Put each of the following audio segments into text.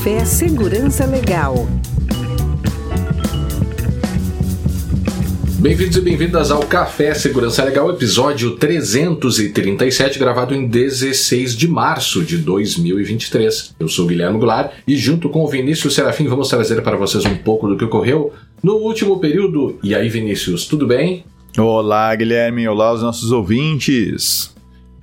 Café Segurança Legal. Bem-vindos e bem-vindas ao Café Segurança Legal, episódio 337, gravado em 16 de março de 2023. Eu sou Guilherme Goulart e, junto com o Vinícius Serafim, vamos trazer para vocês um pouco do que ocorreu no último período. E aí, Vinícius, tudo bem? Olá, Guilherme. Olá, os nossos ouvintes.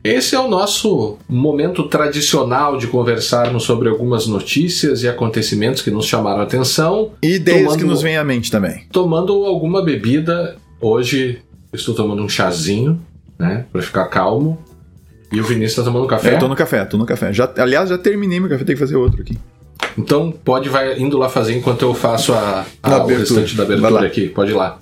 Esse é o nosso momento tradicional de conversarmos sobre algumas notícias e acontecimentos que nos chamaram a atenção. E ideias que nos vêm à mente também. Tomando alguma bebida. Hoje estou tomando um chazinho, né? Pra ficar calmo. E o Vinícius está tomando café? É, eu tô no café, tô no café. Já, aliás, já terminei meu café, tem que fazer outro aqui. Então pode vai indo lá fazer enquanto eu faço a, a, a o restante da abertura aqui. Pode ir lá.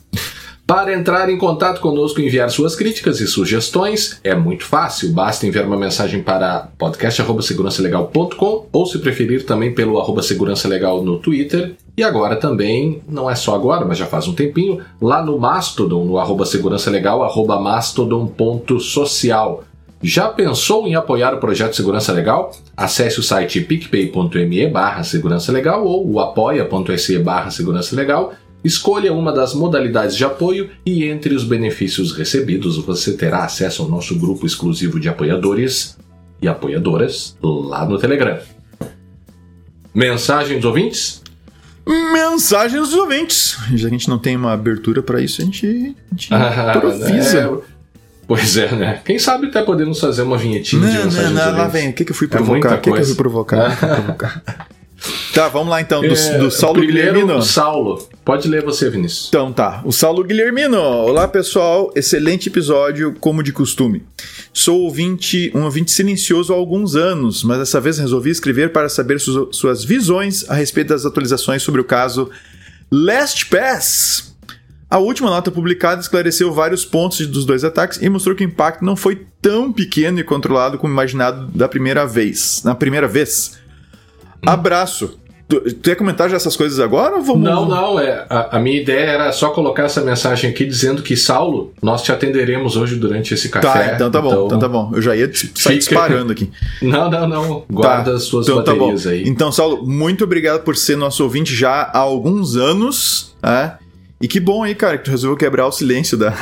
Para entrar em contato conosco e enviar suas críticas e sugestões, é muito fácil. Basta enviar uma mensagem para podcast.segurançalegal.com ou, se preferir, também pelo arroba segurança legal no Twitter. E agora também, não é só agora, mas já faz um tempinho, lá no Mastodon, no arroba segurança legal, arroba mastodon.social. Já pensou em apoiar o projeto Segurança Legal? Acesse o site picpay.me barra segurança legal ou o apoia.se barra segurança legal Escolha uma das modalidades de apoio e entre os benefícios recebidos você terá acesso ao nosso grupo exclusivo de apoiadores e apoiadoras lá no Telegram. Mensagem dos ouvintes? Mensagem dos ouvintes. Já que a gente não tem uma abertura para isso, a gente, a gente ah, improvisa. É, pois é, né? Quem sabe até podemos fazer uma vinhetinha não, de mensagem não, não, lá vem. O que, que eu fui provocar? É o que, que eu fui provocar? O que eu fui provocar? Tá, vamos lá então, do, é, do Saulo Guilhermino. Saulo. Pode ler você, Vinícius. Então tá, o Saulo Guilhermino. Olá pessoal, excelente episódio, como de costume. Sou ouvinte, um ouvinte silencioso há alguns anos, mas dessa vez resolvi escrever para saber su suas visões a respeito das atualizações sobre o caso Last Pass. A última nota publicada esclareceu vários pontos dos dois ataques e mostrou que o impacto não foi tão pequeno e controlado como imaginado da primeira vez. Na primeira vez. Abraço. Tu, tu ia comentar já essas coisas agora ou vamos... Não, não. É, a, a, minha ideia era só colocar essa mensagem aqui dizendo que, Saulo, nós te atenderemos hoje durante esse café. Tá, então tá bom, então, então tá bom. Eu já ia sair fica... disparando aqui. Não, não, não. Guarda tá, as suas então, baterias tá aí. Então, Saulo, muito obrigado por ser nosso ouvinte já há alguns anos. Né? E que bom aí, cara, que tu resolveu quebrar o silêncio da.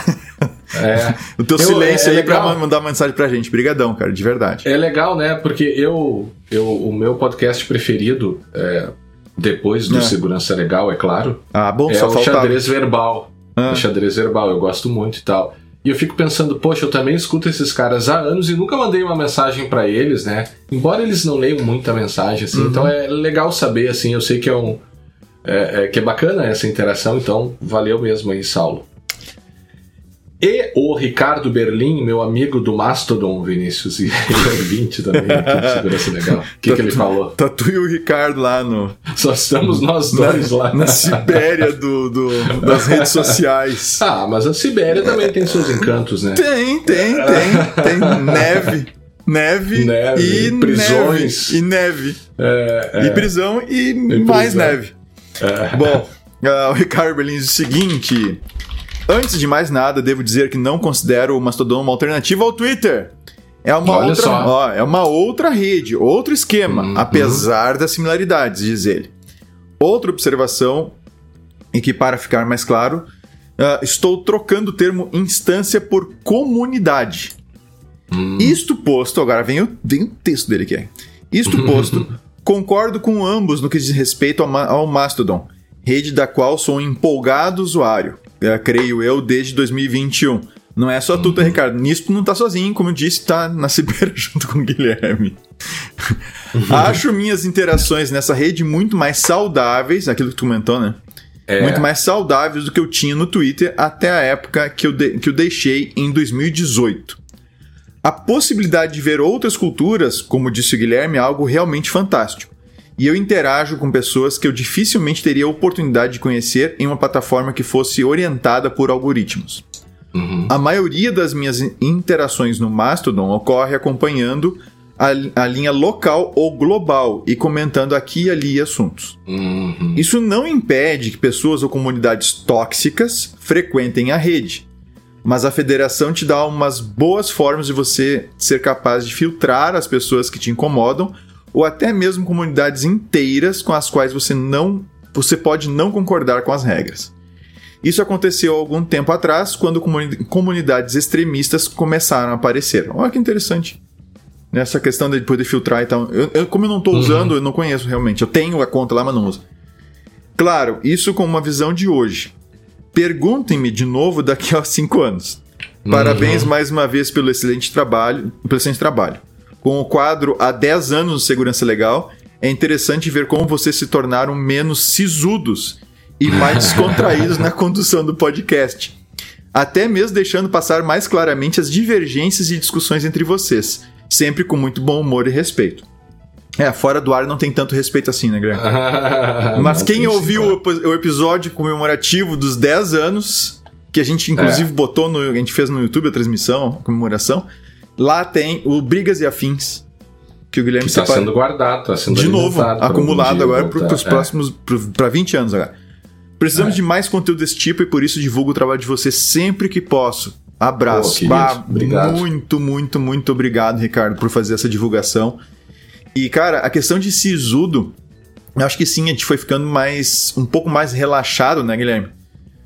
É. o teu eu, silêncio é, é aí legal. pra mandar uma mensagem pra gente. Brigadão, cara, de verdade. É legal, né? Porque eu, eu o meu podcast preferido, é, depois do é. Segurança Legal, é claro, ah, bom, é só o faltava. xadrez verbal. Ah. O xadrez verbal, eu gosto muito e tal. E eu fico pensando, poxa, eu também escuto esses caras há anos e nunca mandei uma mensagem para eles, né? Embora eles não leiam muita mensagem, assim, uhum. então é legal saber, assim, eu sei que é um. É, é, que é bacana essa interação, então valeu mesmo aí, Saulo. E o Ricardo Berlim, meu amigo do Mastodon, Vinícius, e é 20 também, aqui Segurança Legal. O que, que ele falou? Tá tu e o Ricardo lá no. Só estamos nós dois na, lá. Na Sibéria do, do, das redes sociais. Ah, mas a Sibéria também tem seus encantos, né? Tem, tem, tem. Tem neve. Neve, neve e prisões. Neve, e neve. É, é. E prisão e, e mais prisão. neve. É. Bom, uh, o Ricardo Berlim diz o seguinte. Antes de mais nada, devo dizer que não considero o Mastodon uma alternativa ao Twitter. É uma, Olha outra, ó, é uma outra rede, outro esquema, uhum. apesar das similaridades, diz ele. Outra observação, e que para ficar mais claro, uh, estou trocando o termo instância por comunidade. Uhum. Isto posto, agora vem o, vem o texto dele aqui. Isto posto, concordo com ambos no que diz respeito ao, ao Mastodon, rede da qual sou um empolgado usuário creio eu, desde 2021. Não é só tu, tá, Ricardo? Nisso tu não tá sozinho, como eu disse, tá na Ciber junto com o Guilherme. Acho minhas interações nessa rede muito mais saudáveis, aquilo que tu comentou, né? É. Muito mais saudáveis do que eu tinha no Twitter até a época que eu, de, que eu deixei em 2018. A possibilidade de ver outras culturas, como disse o Guilherme, é algo realmente fantástico e eu interajo com pessoas que eu dificilmente teria a oportunidade de conhecer em uma plataforma que fosse orientada por algoritmos. Uhum. A maioria das minhas interações no Mastodon ocorre acompanhando a, a, linha local ou global e comentando aqui e ali assuntos. Uhum. Isso não impede que pessoas ou comunidades tóxicas frequentem a rede, mas a federação te dá umas boas formas de você ser capaz de filtrar as pessoas que te incomodam ou até mesmo comunidades inteiras com as quais você não você pode não concordar com as regras. Isso aconteceu algum tempo atrás, quando comunidades extremistas começaram a aparecer. Olha que interessante. Nessa questão de poder filtrar e tal. Eu, eu como eu não estou uhum. usando, eu não conheço realmente. Eu tenho a conta lá, mas não uso. Claro, isso com uma visão de hoje. Perguntem-me de novo daqui a cinco anos. Parabéns uhum. mais uma vez pelo excelente trabalho, pelo excelente trabalho. Com o quadro Há 10 anos de Segurança Legal, é interessante ver como vocês se tornaram menos sisudos e mais descontraídos na condução do podcast. Até mesmo deixando passar mais claramente as divergências e discussões entre vocês, sempre com muito bom humor e respeito. É, fora do ar não tem tanto respeito assim, né, Guilherme? Mas quem ouviu o, o, episódio comemorativo dos 10 anos, que a gente inclusive é. botou no. A gente fez no YouTube a transmissão, a comemoração, lá tem o Brigas e Afins. Que o Guilherme está sendo guardado, está sendo De novo, acumulado agora para os próximos. para 20 anos agora. Precisamos é. de mais conteúdo desse tipo e por isso divulgo o trabalho de vocês sempre que posso. Abraço. bah, muito, muito, muito obrigado, Ricardo, por fazer essa divulgação. E, cara, a questão de sisudo, eu acho que sim, a gente foi ficando mais. um pouco mais relaxado, né, Guilherme?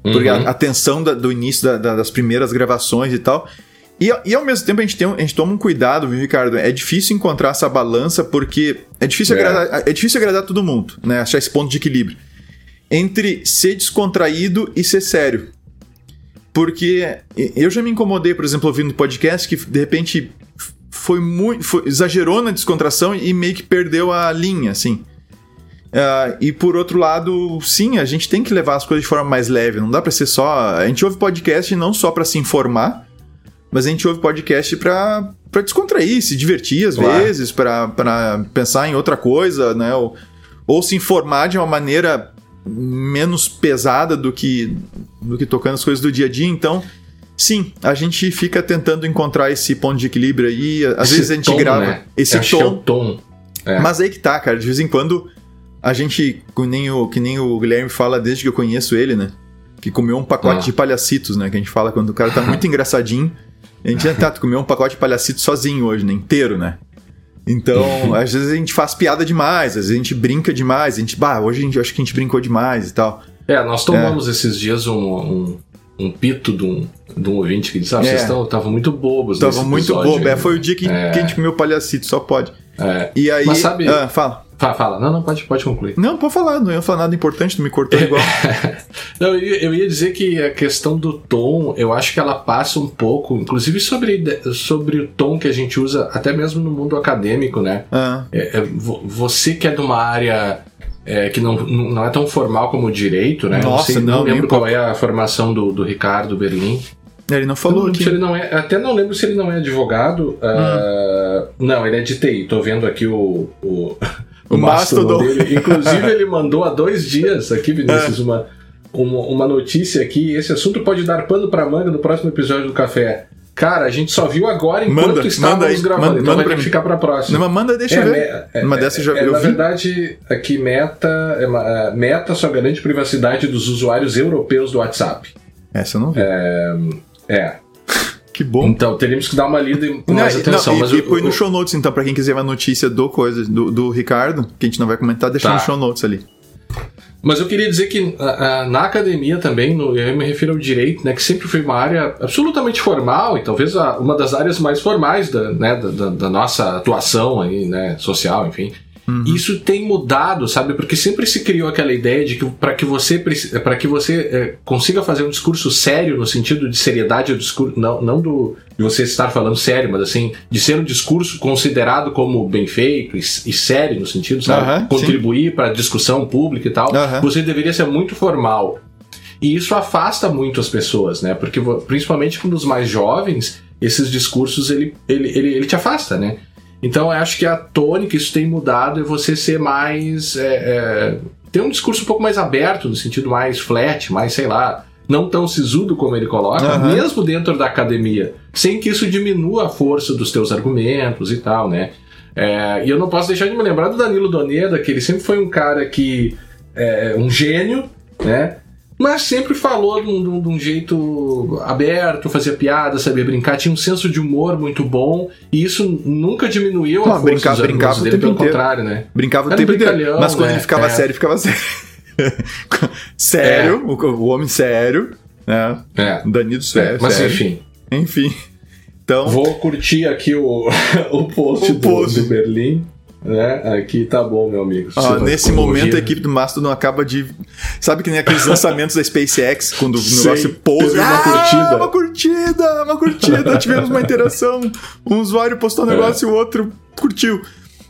Porque uhum. a, a tensão da, do início da, da, das primeiras gravações e tal. E, e, ao mesmo tempo a gente, tem, a gente toma um cuidado, viu, Ricardo? É difícil encontrar essa balança porque é difícil, é. Agradar, é difícil agradar todo mundo, né? Achar esse ponto de equilíbrio entre ser descontraído e ser sério. Porque eu já me incomodei, por exemplo, ouvindo podcast que de repente foi muito. Foi, exagerou na descontração e meio que perdeu a linha, assim. Uh, e por outro lado, sim, a gente tem que levar as coisas de forma mais leve. Não dá para ser só. A gente ouve podcast não só para se informar, mas a gente ouve podcast para para descontrair, se divertir às claro. vezes, para pensar em outra coisa, né? Ou, ou se informar de uma maneira menos pesada do que, do que tocando as coisas do dia a dia, então. Sim, a gente fica tentando encontrar esse ponto de equilíbrio aí. Às esse vezes a gente tom, grava né? esse tom. É o tom. É. Mas aí que tá, cara. De vez em quando a gente, que nem, o, que nem o Guilherme fala desde que eu conheço ele, né? Que comeu um pacote ah. de palhacitos, né? Que a gente fala quando o cara tá muito engraçadinho. A gente já tá, comeu um pacote de palhacitos sozinho hoje, né? Inteiro, né? Então, às vezes a gente faz piada demais, às vezes a gente brinca demais, a gente, bah, hoje a gente acho que a gente brincou demais e tal. É, nós tomamos é. esses dias um, um, um, pito de um, de um ouvinte que disse: Ah, vocês é. estavam muito bobos. Estavam muito bobos, é, foi o dia que, é. que a gente comeu palhacito, só pode. É. E aí. Mas sabe. Ah, fala. Fala, fala. Não, não, pode, pode concluir. Não, pode falar, não ia falar nada importante, tu me cortou igual. não, eu ia, eu ia, dizer que a questão do tom, eu acho que ela passa um pouco, inclusive sobre, sobre o tom que a gente usa, até mesmo no mundo acadêmico, né? Ah. É, é, você que é de uma área é, que não, não é tão formal como o direito, né? Nossa, não, sei, não, não lembro qual é a formação do, do Ricardo Berlim. Ele não falou aqui. Se ele não é, até não lembro se ele não é advogado. Uh, não, ele é de TI. Tô vendo aqui o, o, o Mastodon dele. Inclusive, ele mandou há dois dias aqui, Vinícius, é. uma, uma, uma notícia aqui. Esse assunto pode dar pano para manga no próximo episódio do Café. Cara, a gente só viu agora enquanto manda, estávamos manda aí, gravando, manda, então manda vai que ficar pra próxima. Não, mas manda, deixa é, eu ver. É, uma dessas já é, Na vi. verdade, aqui Meta, é, Meta só garante privacidade dos usuários europeus do WhatsApp. Essa eu não vi. É, é. Que bom. Então, teríamos que dar uma lida com mais não, atenção. Não, mas e, e põe no show notes, então, para quem quiser uma notícia do coisa, do, do Ricardo, que a gente não vai comentar, deixa tá. no show notes ali. Mas eu queria dizer que na academia também, no, eu me refiro ao direito, né, que sempre foi uma área absolutamente formal e talvez a, uma das áreas mais formais da, né, da, da, nossa atuação aí, né, social, enfim. Uhum. Isso tem mudado, sabe? Porque sempre se criou aquela ideia de que para que você para que você é, consiga fazer um discurso sério no sentido de seriedade do discurso, não, não do de você estar falando sério, mas assim de ser um discurso considerado como bem feito e, e sério no sentido, sabe? Uhum, Contribuir para a discussão pública e tal. Uhum. Você deveria ser muito formal. E isso afasta muito as pessoas, né? Porque principalmente com os mais jovens, esses discursos ele, ele, ele, ele te afasta, né? Então eu acho que a tônica, isso tem mudado, é você ser mais. É, é, ter um discurso um pouco mais aberto, no sentido mais flat, mais, sei lá, não tão sisudo como ele coloca, uhum. mesmo dentro da academia, sem que isso diminua a força dos teus argumentos e tal, né? É, e eu não posso deixar de me lembrar do Danilo Doneda, que ele sempre foi um cara que. É, um gênio, né? Mas sempre falou de um, de um, jeito aberto, fazia piada, sabia brincar, tinha um senso de humor muito bom, e isso nunca diminuiu Não, a força brincava, brincava dele, pelo inteiro. contrário, né? Brincava o tempo inteiro, mas quando né? ele ficava é. sério, ficava sério. sério, é. o, o, homem sério, né? É. Danilo sério, Mas sério. enfim. Enfim. Então... Vou curtir aqui o, o post, o post. Do, do Berlim. Né? Aqui tá bom, meu amigo. Ah, nesse momento a equipe do Mastodon acaba de. Sabe que nem aqueles lançamentos da SpaceX, quando o negócio pousa. Ah, uma curtida. Uma curtida, uma curtida. Tivemos uma interação. Um usuário postou um negócio e o outro curtiu.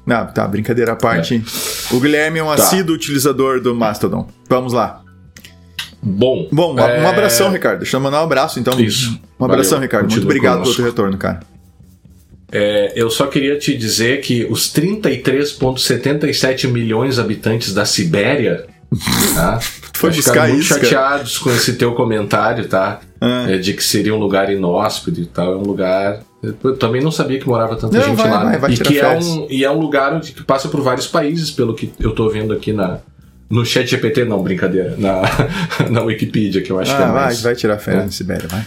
Não, tá, brincadeira à parte. É. O Guilherme é um tá. assíduo utilizador do Mastodon. Vamos lá. Bom. Bom, é... um abração, Ricardo. Deixa eu mandar um abraço, então. Isso. Um abração, Valeu. Ricardo. Continua Muito obrigado pelo teu retorno, cara. É, eu só queria te dizer que os 33,77 milhões de habitantes da Sibéria tá? Foi buscar muito isso, chateados com esse teu comentário, tá? Ah. É, de que seria um lugar inóspito e tal. É um lugar. Eu também não sabia que morava tanta não, gente vai, lá. Vai, vai e, que é um, e é um lugar que passa por vários países, pelo que eu tô vendo aqui na, no chat GPT, não, brincadeira. Na, na Wikipedia, que eu acho ah, que é mais. Vai, vai tirar férias é. na Sibéria, vai.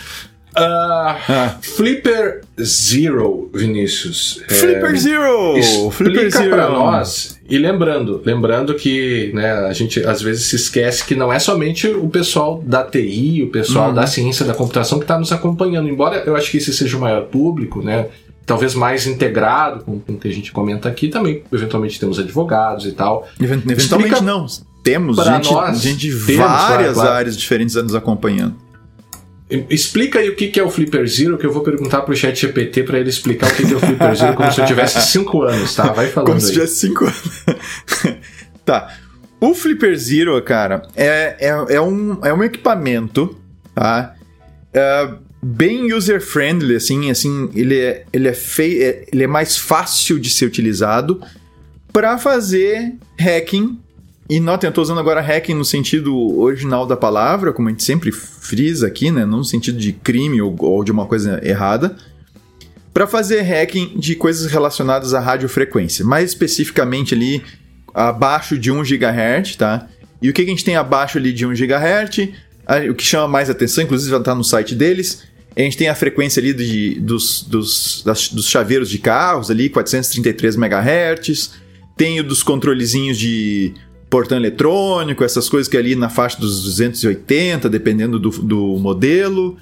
Uh, ah. Flipper Zero, Vinícius. Flipper é, Zero! Explica para nós. E lembrando, lembrando que né, a gente às vezes se esquece que não é somente o pessoal da TI, o pessoal uhum. da ciência da computação que está nos acompanhando. Embora eu acho que esse seja o maior público, né? Talvez mais integrado com, com o que a gente comenta aqui, também eventualmente temos advogados e tal. Eventualmente Explica não. Temos gente, nós, gente de temos, várias claro, áreas diferentes nos acompanhando. Explica aí o que é o Flipper Zero, que eu vou perguntar pro chat GPT para ele explicar o que é o Flipper Zero como se eu tivesse 5 anos, tá? Vai falando Como se tivesse 5 anos. tá. O Flipper Zero, cara, é, é, é, um, é um equipamento, tá? É bem user-friendly, assim, assim, ele é, ele, é fei é, ele é mais fácil de ser utilizado para fazer hacking e notem, eu estou usando agora hacking no sentido original da palavra, como a gente sempre frisa aqui, né? Não no sentido de crime ou, ou de uma coisa errada. Para fazer hacking de coisas relacionadas à radiofrequência. Mais especificamente ali, abaixo de 1 GHz, tá? E o que a gente tem abaixo ali de 1 GHz? O que chama mais atenção, inclusive já está no site deles, a gente tem a frequência ali de, dos, dos, das, dos chaveiros de carros ali, 433 MHz. Tem o dos controlezinhos de portão eletrônico, essas coisas que é ali na faixa dos 280, dependendo do, do modelo.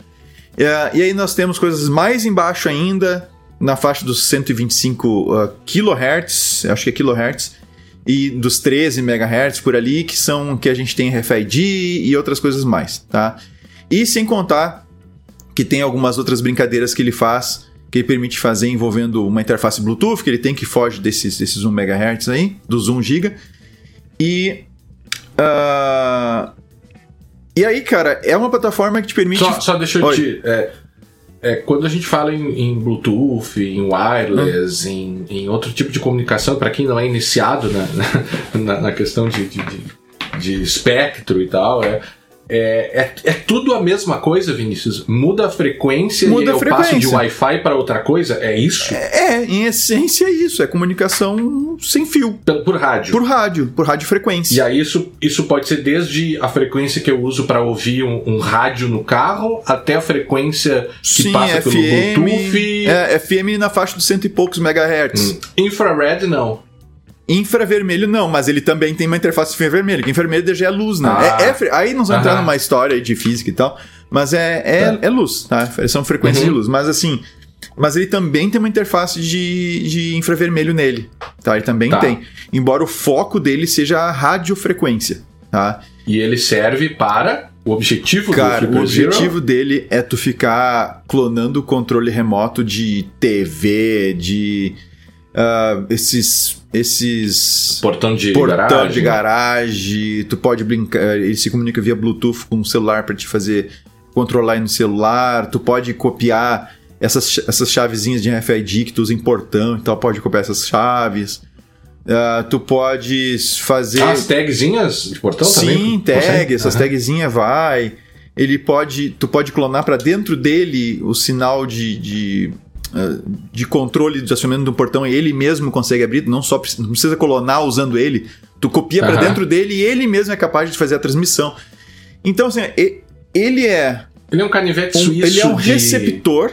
É, e aí nós temos coisas mais embaixo ainda, na faixa dos 125 uh, kHz, acho que é kHz, e dos 13 MHz por ali, que são que a gente tem RFID e outras coisas mais, tá? E sem contar que tem algumas outras brincadeiras que ele faz, que ele permite fazer envolvendo uma interface Bluetooth, que ele tem que foge desses, desses 1 MHz aí, dos 1 GB, e. Uh, e aí, cara, é uma plataforma que te permite. Só, só deixa eu Oi. te. É, é, quando a gente fala em, em Bluetooth, em wireless, hum. em, em, outro tipo de comunicação, para quem não é iniciado na, na, na questão de, de, de, de espectro e tal, é, é, é, é, tudo a mesma coisa, Vinícius? Muda a frequência Muda e eu frequência. passo de Wi-Fi para outra coisa? É isso? É, é, em essência é isso. É comunicação sem fio. Por, por rádio. Por rádio, por radiofrequência. E aí isso, isso pode ser desde a frequência que eu uso para ouvir um, um, rádio no carro até a frequência que Sim, passa FM, pelo Bluetooth. É, FM na faixa dos cento e poucos megahertz. Hum. Infrared não. Infravermelho não, mas ele também tem uma interface infravermelho, que infravermelho já é luz, né? Ah. É, é, aí nós vamos entrar numa história de física e tal, mas é, é, tá. é luz, tá? São frequências uhum. de luz, mas assim... Mas ele também tem uma interface de, de infravermelho nele, tá? Ele também tá. tem. Embora o foco dele seja a radiofrequência, tá? E ele serve para... O objetivo Cara, do o objetivo Zero? dele é tu ficar clonando o controle remoto de TV, de uh, esses esses portão de portão garagem. de garagem, tu pode brincar, ele se comunica via Bluetooth com o celular para te fazer controlar no celular, tu pode copiar essas, essas chavezinhas de RFID que tu usa em portão, então pode copiar essas chaves. Uh, tu pode fazer. as tagzinhas de portão Sim, também? Sim, tag, essas uhum. tagzinhas vai. Ele pode. Tu pode clonar para dentro dele o sinal de, de ah, de controle de acionamento do portão e ele mesmo consegue abrir, não só não precisa colonar usando ele, tu copia uhum. para dentro dele e ele mesmo é capaz de fazer a transmissão. Então, assim, ele é. Ele é um canivete um, suíço. Ele é um de... receptor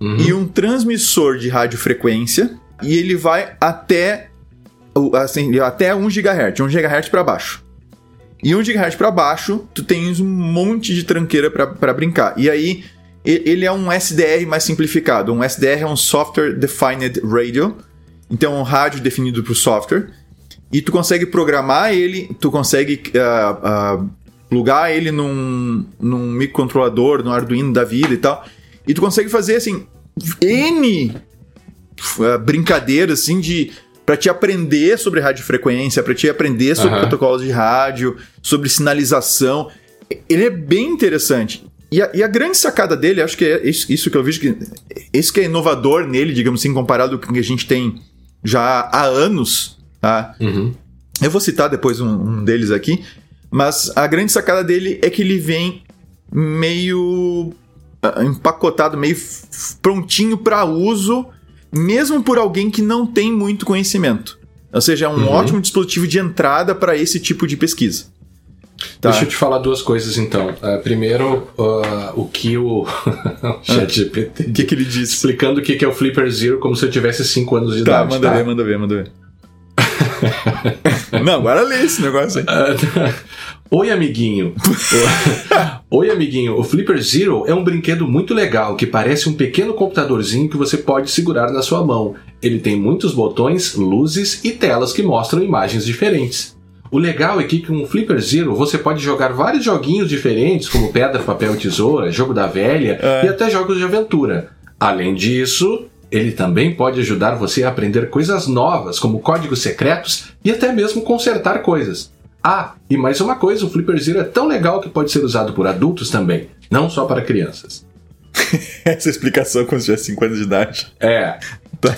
uhum. e um transmissor de radiofrequência. E ele vai até. Assim, até 1 GHz, 1 GHz para baixo. E 1 GHz para baixo, tu tens um monte de tranqueira para brincar. E aí, ele é um SDR mais simplificado. Um SDR é um Software Defined Radio. Então, é um rádio definido por software. E tu consegue programar ele, tu consegue uh, uh, plugar ele num, num microcontrolador, no Arduino da vida e tal. E tu consegue fazer, assim, N uh, brincadeiras, assim, de para te aprender sobre radiofrequência, para te aprender sobre uhum. protocolos de rádio, sobre sinalização. Ele é bem interessante. E a, e a, grande sacada dele, acho que é isso, que eu vejo que. Isso que é inovador nele, digamos assim, comparado com o que a gente tem já há anos. Tá? Uhum. Eu vou citar depois um, um, deles aqui. Mas a grande sacada dele é que ele vem meio ah, empacotado, meio prontinho para uso mesmo por alguém que não tem muito conhecimento. Ou seja, é um uhum. ótimo dispositivo de entrada para esse tipo de pesquisa. Tá. Deixa eu te falar duas coisas então. Uh, primeiro, uh, o que o ChatGPT. O que, que ele disse? Explicando o que é o Flipper Zero como se eu tivesse 5 anos de tá, idade. Manda tá, ver, manda ver, manda ver. Não, agora lê esse negócio aí. Oi, amiguinho. Oi, amiguinho. O Flipper Zero é um brinquedo muito legal que parece um pequeno computadorzinho que você pode segurar na sua mão. Ele tem muitos botões, luzes e telas que mostram imagens diferentes. O legal é que com o Flipper Zero você pode jogar vários joguinhos diferentes, como Pedra, Papel e Tesoura, Jogo da Velha é. e até jogos de aventura. Além disso, ele também pode ajudar você a aprender coisas novas, como códigos secretos e até mesmo consertar coisas. Ah, e mais uma coisa, o Flipper Zero é tão legal que pode ser usado por adultos também, não só para crianças. Essa explicação quando tiver 5 anos de idade. É. Tá.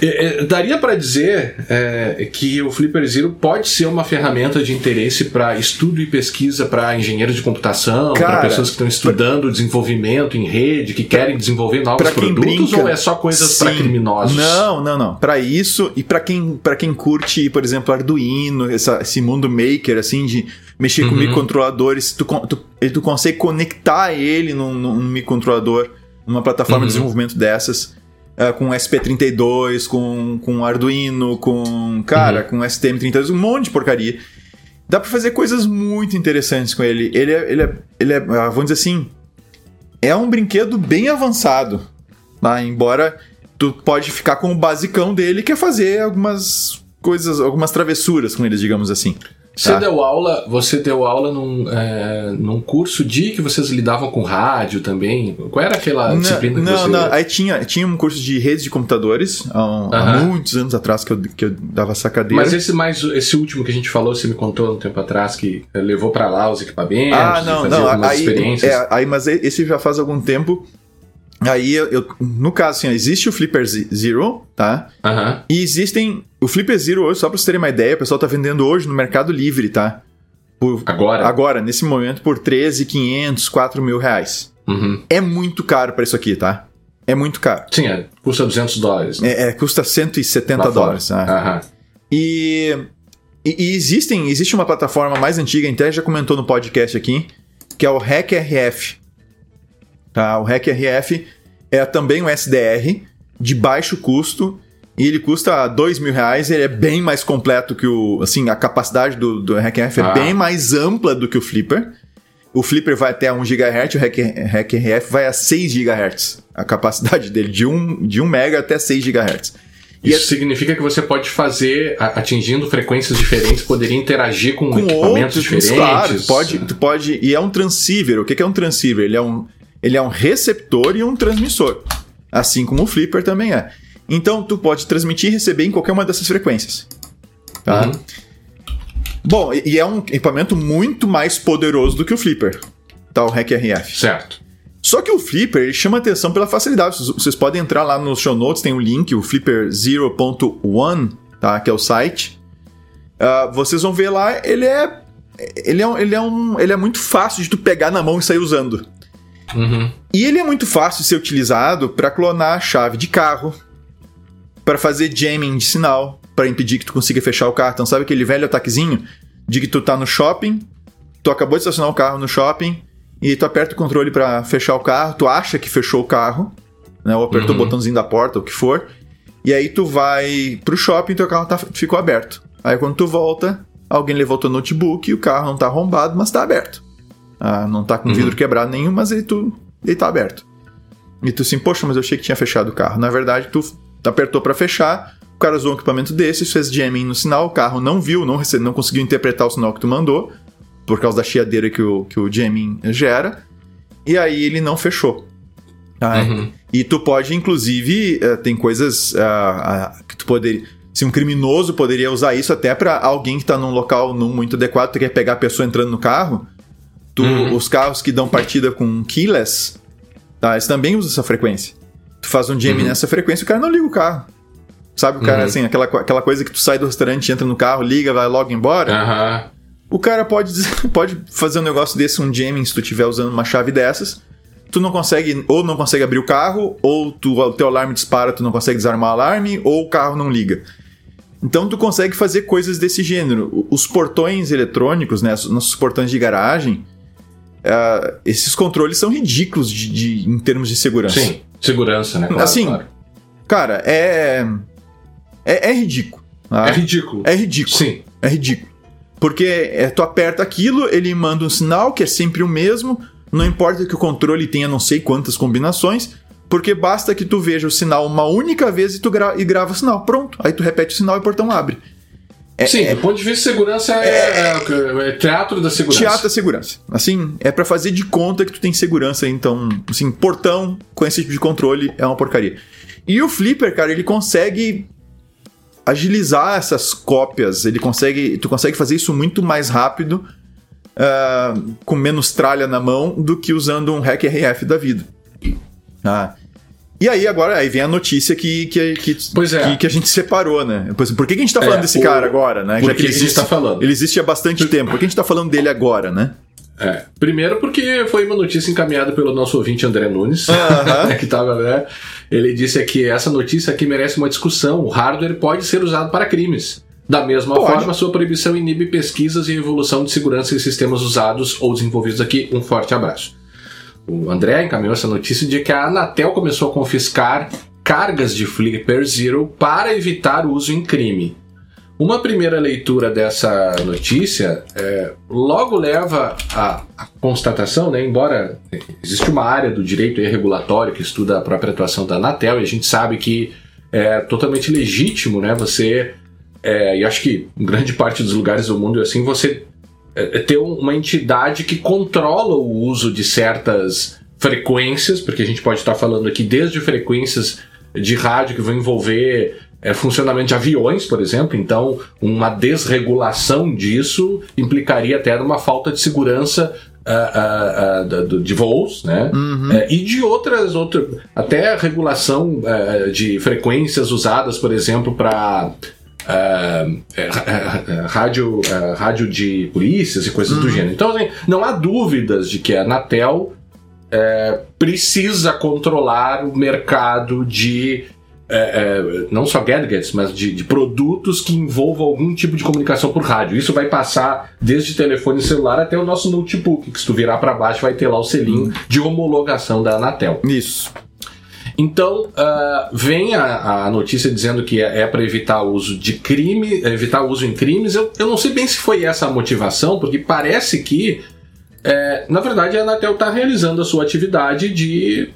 Daria para dizer é, que o Flipper Zero pode ser uma ferramenta de interesse para estudo e pesquisa para engenheiros de computação, para pessoas que estão estudando pra... desenvolvimento em rede, que querem desenvolver novos produtos, brinca, ou é só coisas para criminosos? Não, não, não. Para isso e para quem, quem curte, por exemplo, Arduino, essa, esse mundo maker, assim, de mexer uhum. com microcontroladores, tu, tu, tu consegue conectar ele num, num microcontrolador, numa plataforma uhum. de desenvolvimento dessas uh, com SP32, com, com Arduino, com. Cara, uhum. com STM32, um monte de porcaria. Dá para fazer coisas muito interessantes com ele. Ele é, ele é, ele é uh, vamos dizer assim, é um brinquedo bem avançado. Tá? Embora tu pode ficar com o basicão dele, que é fazer algumas coisas, algumas travessuras com eles, digamos assim. Você tá. deu aula, você deu aula num, é, num curso de que vocês lidavam com rádio também? Qual era aquela não, disciplina que não, você... Não, aí tinha, tinha um curso de redes de computadores há, um, há muitos anos atrás que eu, que eu dava essa cadeira. Mas esse mais esse último que a gente falou, você me contou um tempo atrás que levou para lá os equipamentos, ah, não, não, aí, experiências. É, aí, mas esse já faz algum tempo Aí, eu, no caso, assim, existe o Flipper Zero, tá? Uhum. E existem. O Flipper Zero hoje, só pra vocês terem uma ideia, o pessoal tá vendendo hoje no Mercado Livre, tá? Por, agora? Agora, nesse momento, por 13,500, 4 mil reais. Uhum. É muito caro para isso aqui, tá? É muito caro. Sim, é, custa 200 dólares. Né? É, é, custa 170 Lá dólares. Tá? Uhum. E, e, e, existem, existe uma plataforma mais antiga, até já comentou no podcast aqui, que é o HackRF. Tá? O HackRF é também um SDR de baixo custo e ele custa dois mil reais. Ele é bem mais completo que o. Assim, a capacidade do, do HackRF é ah. é bem mais ampla do que o Flipper. O Flipper vai até 1 GHz, o HackRF vai a 6 GHz. A capacidade dele, de 1, de 1 MB até 6 GHz. Isso é... significa que você pode fazer, atingindo frequências diferentes, poderia interagir com, com equipamentos outros, diferentes. Claro, pode, tu pode. E é um transceiver. O que é um transceiver? Ele é um, ele é um receptor e um transmissor. Assim como o Flipper também é. Então, tu pode transmitir e receber em qualquer uma dessas frequências. Tá? Uhum. Bom, e é um equipamento muito mais poderoso do que o Flipper, tá? O RF. Certo. Só que o Flipper chama atenção pela facilidade. Vocês podem entrar lá nos show notes, tem o um link, o Flipper 0.1, tá? Que é o site. Uh, vocês vão ver lá, ele é, ele é, ele é, um, ele é muito fácil de tu pegar na mão e sair usando. Uhum. E ele é muito fácil de ser utilizado para clonar a chave de carro, para fazer jamming de sinal, para impedir que tu consiga fechar o carro. Então, sabe aquele velho ataquezinho de que tu tá no shopping, tu acabou de estacionar o carro no shopping e tu aperta o controle para fechar o carro, tu acha que fechou o carro, né? Ou apertou uhum. o botãozinho da porta, o que for. E aí tu vai pro shopping e teu carro tá, ficou aberto. Aí quando tu volta, alguém levou teu notebook e o carro não tá arrombado, mas tá aberto. Ah, não tá com uhum. vidro quebrado nenhum, mas ele, tu, ele tá aberto. E tu assim, poxa, mas eu achei que tinha fechado o carro. Na verdade, tu apertou para fechar, o cara usou um equipamento desse, fez jamming no sinal, o carro não viu, não, recebe, não conseguiu interpretar o sinal que tu mandou, por causa da chiadeira que o, que o jamming gera, e aí ele não fechou. Ah, uhum. E tu pode, inclusive, uh, tem coisas uh, uh, que tu poderia. Se um criminoso poderia usar isso até para alguém que tá num local não muito adequado, tu quer pegar a pessoa entrando no carro, tu, uhum. os carros que dão partida com keyless, tá, eles também usam essa frequência. Tu faz um jamming uhum. nessa frequência, o cara não liga o carro. Sabe o cara, uhum. assim, aquela, aquela coisa que tu sai do restaurante, entra no carro, liga, vai logo embora? O cara pode, pode fazer um negócio desse, um jamming, se tu estiver usando uma chave dessas tu não consegue, ou não consegue abrir o carro, ou tu, o teu alarme dispara, tu não consegue desarmar o alarme, ou o carro não liga. Então tu consegue fazer coisas desse gênero. Os portões eletrônicos, né, nossos portões de garagem, uh, esses controles são ridículos de, de, em termos de segurança. Sim, segurança, né? Claro, assim, claro. cara, é, é, é ridículo. Tá? É ridículo. É ridículo. Sim. É ridículo. Porque é, tu aperta aquilo, ele manda um sinal que é sempre o mesmo, não importa que o controle tenha não sei quantas combinações, porque basta que tu veja o sinal uma única vez e tu gra e grava o sinal. Pronto. Aí tu repete o sinal e o portão abre. É, Sim, é, do ponto de vista de segurança é, é, é, é teatro da segurança. Teatro da segurança. Assim, é para fazer de conta que tu tem segurança. Então, assim, portão com esse tipo de controle é uma porcaria. E o Flipper, cara, ele consegue agilizar essas cópias. Ele consegue, tu consegue fazer isso muito mais rápido uh, com menos tralha na mão do que usando um hack RF da vida. Ah. E aí, agora, aí vem a notícia que, que, que, pois é. que, que a gente separou, né? Por que, que a gente tá falando é, desse o... cara agora, né? Já que ele existe, tá falando? ele existe há bastante tempo. Por que a gente tá falando dele agora, né? É. Primeiro porque foi uma notícia encaminhada pelo nosso ouvinte André Nunes, uh -huh. que tava, né? Ele disse que essa notícia aqui merece uma discussão. O hardware pode ser usado para crimes. Da mesma Pode. forma, sua proibição inibe pesquisas e evolução de segurança em sistemas usados ou desenvolvidos aqui. Um forte abraço. O André encaminhou essa notícia de que a Anatel começou a confiscar cargas de Flipper Zero para evitar o uso em crime. Uma primeira leitura dessa notícia é, logo leva à, constatação, né, embora existe uma área do direito regulatório que estuda a própria atuação da Anatel e a gente sabe que é totalmente legítimo né, você é, e acho que em grande parte dos lugares do mundo assim, você é, é ter uma entidade que controla o uso de certas frequências, porque a gente pode estar falando aqui desde frequências de rádio que vão envolver é, funcionamento de aviões, por exemplo, então uma desregulação disso implicaria até numa falta de segurança Uh, uh, uh, de voos, né? Uhum. É, e de outras, outras até regulação é, de frequências usadas, por exemplo, para Uh, rádio, uh, rádio de polícias e coisas uhum. do gênero. Então, assim, não há dúvidas de que a Anatel uh, precisa controlar o mercado de não só gadgets, mas de, de, produtos que envolvam algum tipo de comunicação por rádio. Isso vai passar desde telefone celular até o nosso notebook, que se tu virar para baixo vai ter lá o selinho uhum. de homologação da Anatel. Isso. Então, uh, vem a, a, notícia dizendo que é, é para evitar o uso de crime, evitar o uso em crimes. Eu, eu não sei bem se foi essa a motivação, porque parece que, é, na verdade, a Anatel está realizando a sua atividade de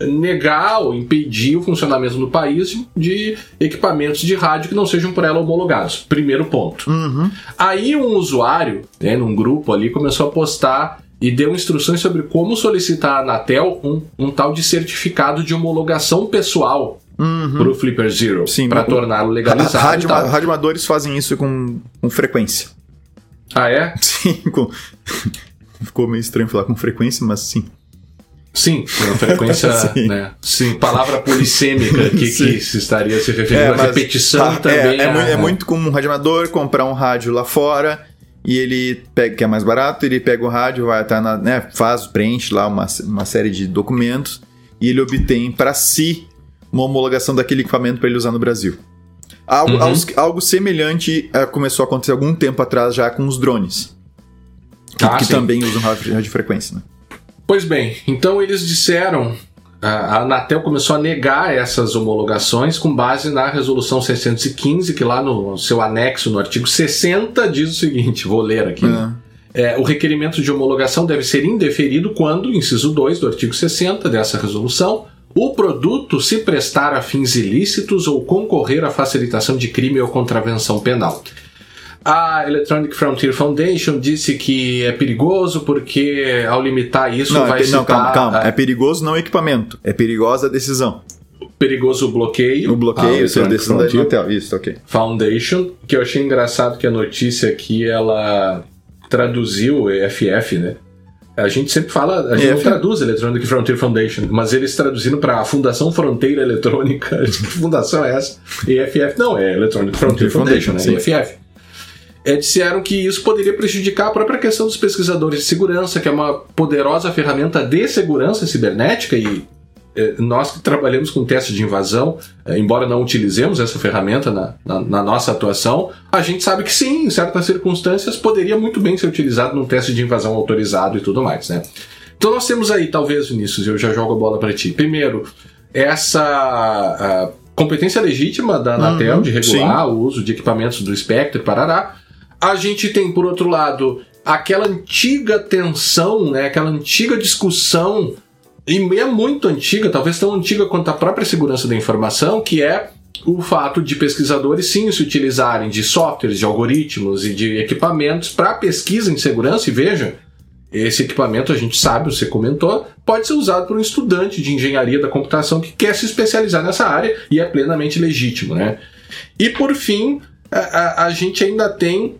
negar ou impedir o funcionamento no país de equipamentos de rádio que não sejam por ela homologados. Primeiro ponto. Uhum. Aí um usuário, né, num grupo ali, começou a postar e deu instruções sobre como solicitar à Anatel um, um tal de certificado de homologação pessoal uhum. para o Flipper Zero, para torná-lo legalizado. Rádio, radioamadores fazem isso com, com frequência. Ah, é? Sim, com... ficou meio estranho falar com frequência, mas sim. Sim, com frequência, sim. né? Sim, palavra polissêmica que, que se estaria se referindo é, à repetição ah, também. É, é, é, é muito comum um radioamador comprar um rádio lá fora e ele pega, que é mais barato, ele pega o rádio, vai estar na, né, faz, preenche lá uma, uma série de documentos e ele obtém para si uma homologação daquele equipamento para ele usar no Brasil. Algo, uhum. algo, semelhante uh, começou a acontecer algum tempo atrás já com os drones. que, ah, que também usam radiofrequência. Né? Pois bem, então eles disseram a Anatel começou a negar essas homologações com base na resolução 615, que lá no seu anexo, no artigo 60, diz o seguinte: vou ler aqui. É. É, o requerimento de homologação deve ser indeferido quando, inciso 2 do artigo 60 dessa resolução, o produto se prestar a fins ilícitos ou concorrer à facilitação de crime ou contravenção penal. A Electronic Frontier Foundation disse que é perigoso porque ao limitar isso não, vai é, Não, calma, calma. É perigoso não o equipamento, é perigosa a decisão. Perigoso o bloqueio. O bloqueio, é a decisão da Intel. Isso, ok. Foundation, que eu achei engraçado que a notícia aqui ela traduziu FF, né? A gente sempre fala, a gente não traduz Electronic Frontier Foundation, mas eles traduziram para a Fundação Fronteira Eletrônica. que fundação é essa? EFF não, é Electronic Frontier Foundation, Foundation né? EFF é, disseram que isso poderia prejudicar a própria questão dos pesquisadores de segurança, que é uma poderosa ferramenta de segurança cibernética e é, nós que trabalhamos com teste de invasão, é, embora não utilizemos essa ferramenta na, na, na, nossa atuação, a gente sabe que sim, em certas circunstâncias, poderia muito bem ser utilizado num teste de invasão autorizado e tudo mais, né? Então nós temos aí, talvez, Vinícius, eu já jogo a bola para ti. Primeiro, essa competência legítima da Anatel uhum, de regular sim. o uso de equipamentos do Spectre, parará, a gente tem, por outro lado, aquela antiga tensão, né, aquela antiga discussão, e é muito antiga, talvez tão antiga quanto a própria segurança da informação, que é o fato de pesquisadores sim se utilizarem de softwares, de algoritmos e de equipamentos para pesquisa em segurança, e veja, esse equipamento a gente sabe, você comentou, pode ser usado por um estudante de engenharia da computação que quer se especializar nessa área e é plenamente legítimo, né? E por fim, a, a, a gente ainda tem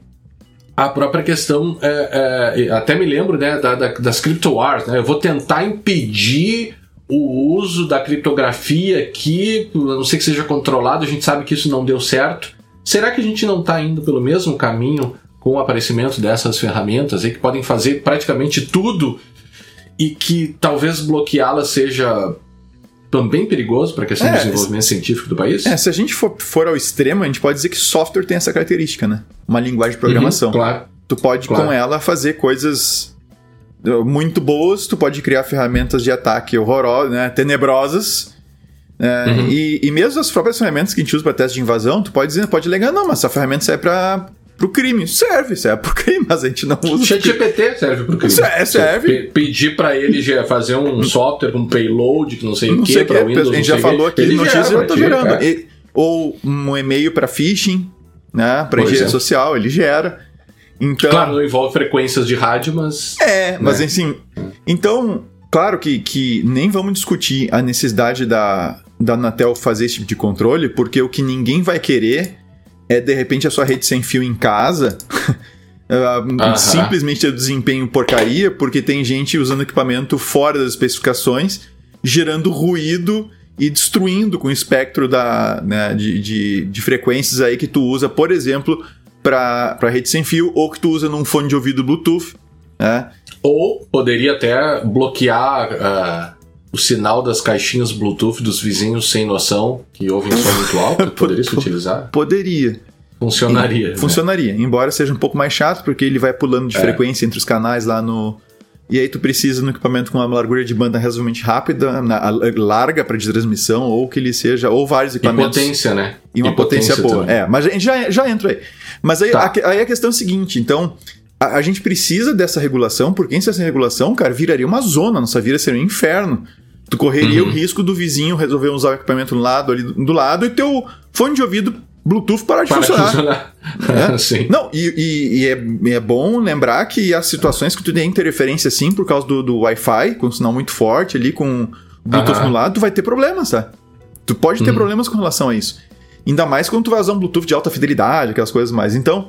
a própria questão, é, é, até me lembro né, da, da, das CryptoWars, né? Eu vou tentar impedir o uso da criptografia aqui, a não sei que seja controlado, a gente sabe que isso não deu certo. Será que a gente não está indo pelo mesmo caminho com o aparecimento dessas ferramentas aí que podem fazer praticamente tudo e que talvez bloqueá-las seja também perigoso para a questão é, do desenvolvimento científico do país? É, se a gente for, for ao extremo, a gente pode dizer que software tem essa característica, né? Uma linguagem de programação. Uhum, claro. Tu pode, claro. com ela, fazer coisas uh, muito boas, tu pode criar ferramentas de ataque horrorosas, né? Tenebrosas. É, uhum. e, e mesmo as próprias ferramentas que a gente usa para teste de invasão, tu pode dizer, pode alegar, não, mas essa ferramenta serve para pro crime. Serve, serve pro crime, mas a gente não usa. ChatGPT serve pro crime. É, serve. pedir para ele fazer um software, um payload que não sei o que, para Windows. A gente já falou aqui no X eu tô gerando. É. Ou um e-mail para phishing, né? Para rede social, ele gera. Então, claro, não envolve frequências de rádio, mas. É, mas né? assim. Então, claro que, que nem vamos discutir a necessidade da, da Anatel fazer esse tipo de controle, porque o que ninguém vai querer é de repente a sua rede sem fio em casa. Uh, simplesmente o desempenho porcaria, porque tem gente usando equipamento fora das especificações, gerando ruído e destruindo com o espectro da, né, de, de, de, frequências aí que tu usa, por exemplo, para rede sem fio ou que tu usa num fone de ouvido Bluetooth. Né? Ou poderia até bloquear uh, o sinal das caixinhas Bluetooth dos vizinhos sem noção que ouvem som muito alto? Poderia se utilizar? Poderia. Funcionaria. Né? Funcionaria, embora seja um pouco mais chato, porque ele vai pulando de é. frequência entre os canais lá no. E aí tu precisa no equipamento com uma largura de banda razoavelmente rápida, na, larga para transmissão, ou que ele seja, ou vários equipamentos. E potência, né? E uma e potência, potência, boa. Também. É, mas a gente já, já entra aí. Mas aí, tá. a, aí a questão é a seguinte, então, a, a, gente precisa dessa regulação, porque sem essa regulação, cara, viraria uma zona, nossa vida seria um inferno. Tu correria uhum. o risco do vizinho resolver usar o equipamento do lado ali do lado e teu fone de ouvido Bluetooth parar de Para funcionar. funcionar. É? Sim. Não, e, e, e é, é, bom lembrar que as situações que tu tem interferência assim por causa do, do Wi-Fi, com um sinal muito forte ali, com Bluetooth uhum. no lado, tu vai ter problemas, tá? Tu pode ter uhum. problemas com relação a isso. Ainda mais quando tu vai usar um Bluetooth de alta fidelidade, aquelas coisas mais. Então,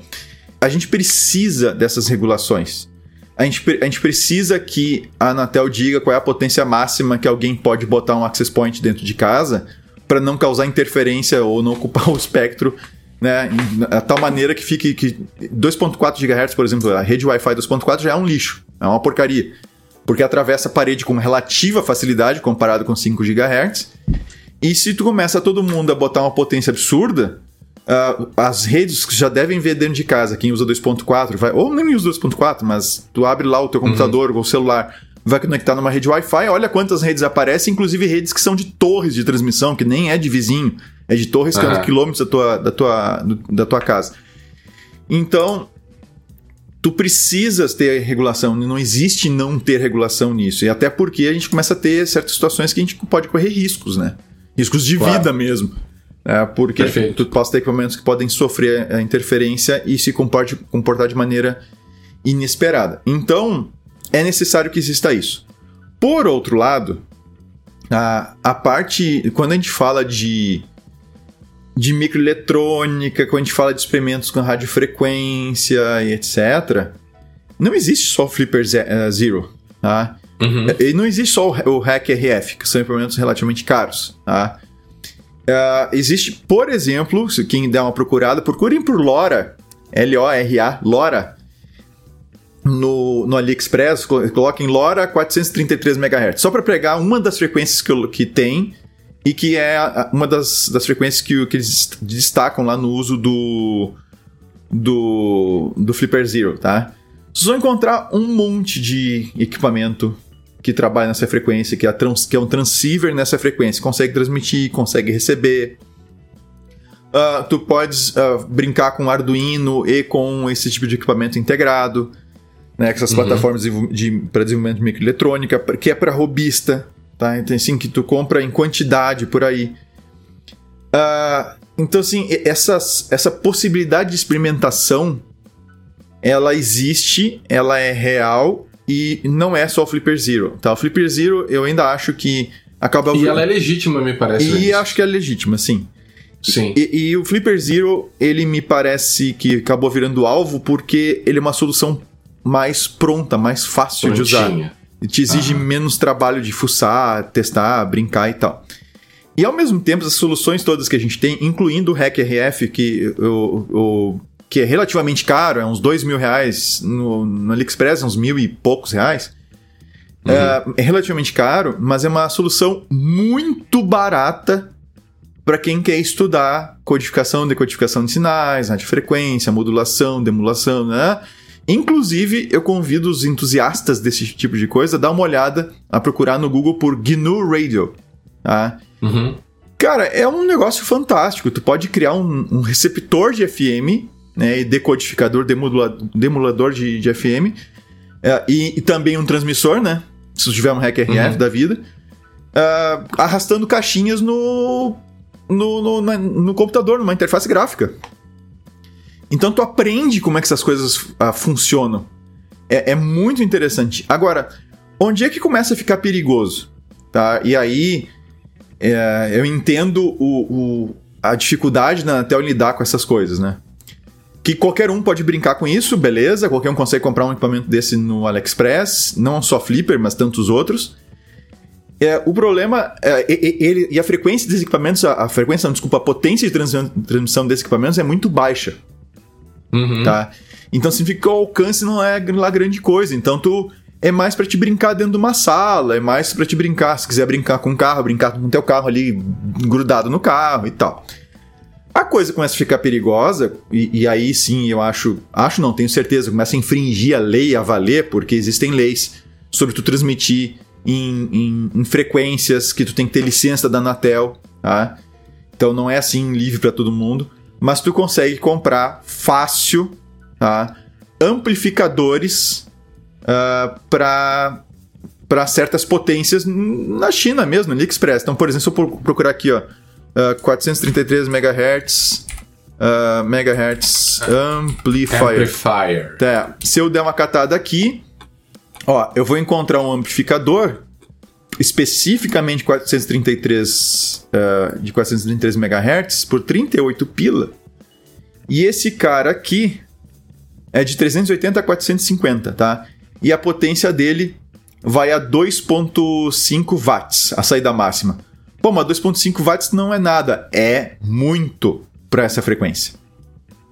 a gente precisa dessas regulações a gente, a gente precisa que a Anatel diga qual é a potência máxima que alguém pode botar um access point dentro de casa para não causar interferência ou não ocupar o espectro né, a tal maneira que fique que 2.4 GHz, por exemplo, a rede Wi-Fi 2.4 já é um lixo, é uma porcaria, porque atravessa a parede com relativa facilidade comparado com 5 GHz. E se tu começa todo mundo a botar uma potência absurda, Uh, as redes que já devem ver dentro de casa, quem usa 2.4, vai, ou nem usa 2.4, mas tu abre lá o teu computador uhum. ou celular, vai conectar numa rede Wi-Fi, olha quantas redes aparecem, inclusive redes que são de torres de transmissão, que nem é de vizinho, é de torres que uhum. quilômetros da tua, da, tua, da tua casa. Então, tu precisas ter regulação, não existe não ter regulação nisso. E até porque a gente começa a ter certas situações que a gente pode correr riscos, né? Riscos de claro. vida mesmo. É, porque Perfeito. tu ter equipamentos que podem sofrer a interferência e se comportar de maneira inesperada. Então, é necessário que exista isso. Por outro lado, a, a parte. Quando a gente fala de de microeletrônica, quando a gente fala de experimentos com radiofrequência e etc., não existe só o Flipper eh, Zero, tá? Uhum. E não existe só o Hack RF, que são equipamentos relativamente caros, tá? Uh, existe, por exemplo, se quem der uma procurada, procurem por LoRa, L-O-R-A, LoRa, no, no AliExpress, coloquem LoRa 433 MHz, só para pegar uma das frequências que, que tem e que é uma das, das frequências que, que eles destacam lá no uso do, do, do Flipper Zero, tá? Vocês vão encontrar um monte de equipamento que trabalha nessa frequência, que é, trans, que é um transceiver nessa frequência, consegue transmitir, consegue receber. Uh, tu podes uh, brincar com Arduino e com esse tipo de equipamento integrado, né, com essas uhum. plataformas de, de para desenvolvimento de microeletrônica, que é para robista, tá? Então, assim, que tu compra em quantidade por aí. Uh, então, assim, essas, essa possibilidade de experimentação, ela existe, ela é real e não é só o Flipper Zero, tá? O Flipper Zero, eu ainda acho que acaba... E ela é legítima, me parece. E acho que é legítima, sim. Sim. E, e, o Flipper Zero, ele me parece que acabou virando alvo porque ele é uma solução mais pronta, mais fácil Prontinha. de usar te exige menos trabalho de fuçar, testar, brincar e tal. E ao mesmo tempo, as soluções todas que a gente tem, incluindo o HackRF, que, o, o, que é relativamente caro, é uns dois mil reais, no, no AliExpress, uns mil e poucos reais. Uhum. É, é relativamente caro, mas é uma solução muito barata para quem quer estudar codificação, decodificação de sinais, radiofrequência, modulação, demulação, né? Inclusive, eu convido os entusiastas desse tipo de coisa a dar uma olhada, a procurar no Google por GNU Radio. Tá? Uhum. Cara, é um negócio fantástico. Tu pode criar um, um receptor de FM, né, e decodificador, demodulador, demodulador de, de FM, é, e, e, também um transmissor, né? Se tiver um hack RF uhum. da vida, uh, arrastando caixinhas no, no, no, na, no computador, numa interface gráfica. Então tu aprende como é que essas coisas uh, funcionam. É, é, muito interessante. Agora, onde é que começa a ficar perigoso? Tá? E aí é, eu entendo o, o, a dificuldade na até lidar com essas coisas, né? Que qualquer um pode brincar com isso, beleza? Qualquer um consegue comprar um equipamento desse no AliExpress, não só Flipper, mas tantos outros. É, o problema é, ele, e a frequência desses equipamentos, a, a frequência, não, desculpa, a potência de transmissão desses equipamentos é muito baixa. Uhum. Tá? Então significa que o alcance não é lá grande coisa. Então tu é mais para te brincar dentro de uma sala, é mais para te brincar, se quiser brincar com o carro, brincar com o teu carro ali grudado no carro e tal. A coisa começa a ficar perigosa, e, e, aí sim eu acho, acho não, tenho certeza, começa a infringir a lei a valer, porque existem leis sobre tu transmitir em, em, em frequências que tu tem que ter licença da Anatel, tá? Então não é assim livre para todo mundo mas tu consegue comprar fácil tá? amplificadores uh, para para certas potências na China mesmo, no AliExpress. Então, por exemplo, se eu procurar aqui, ó, uh, 433 MHz, uh, megahertz amplifier. Amplifier. Tá. Se eu der uma catada aqui, ó, eu vou encontrar um amplificador especificamente 433 uh, de 433 MHz por 38 pila. E esse cara aqui é de 380 a 450, tá? E a potência dele vai a 2.5 watts, a saída máxima. Pô, mas 2.5 watts não é nada, é muito para essa frequência.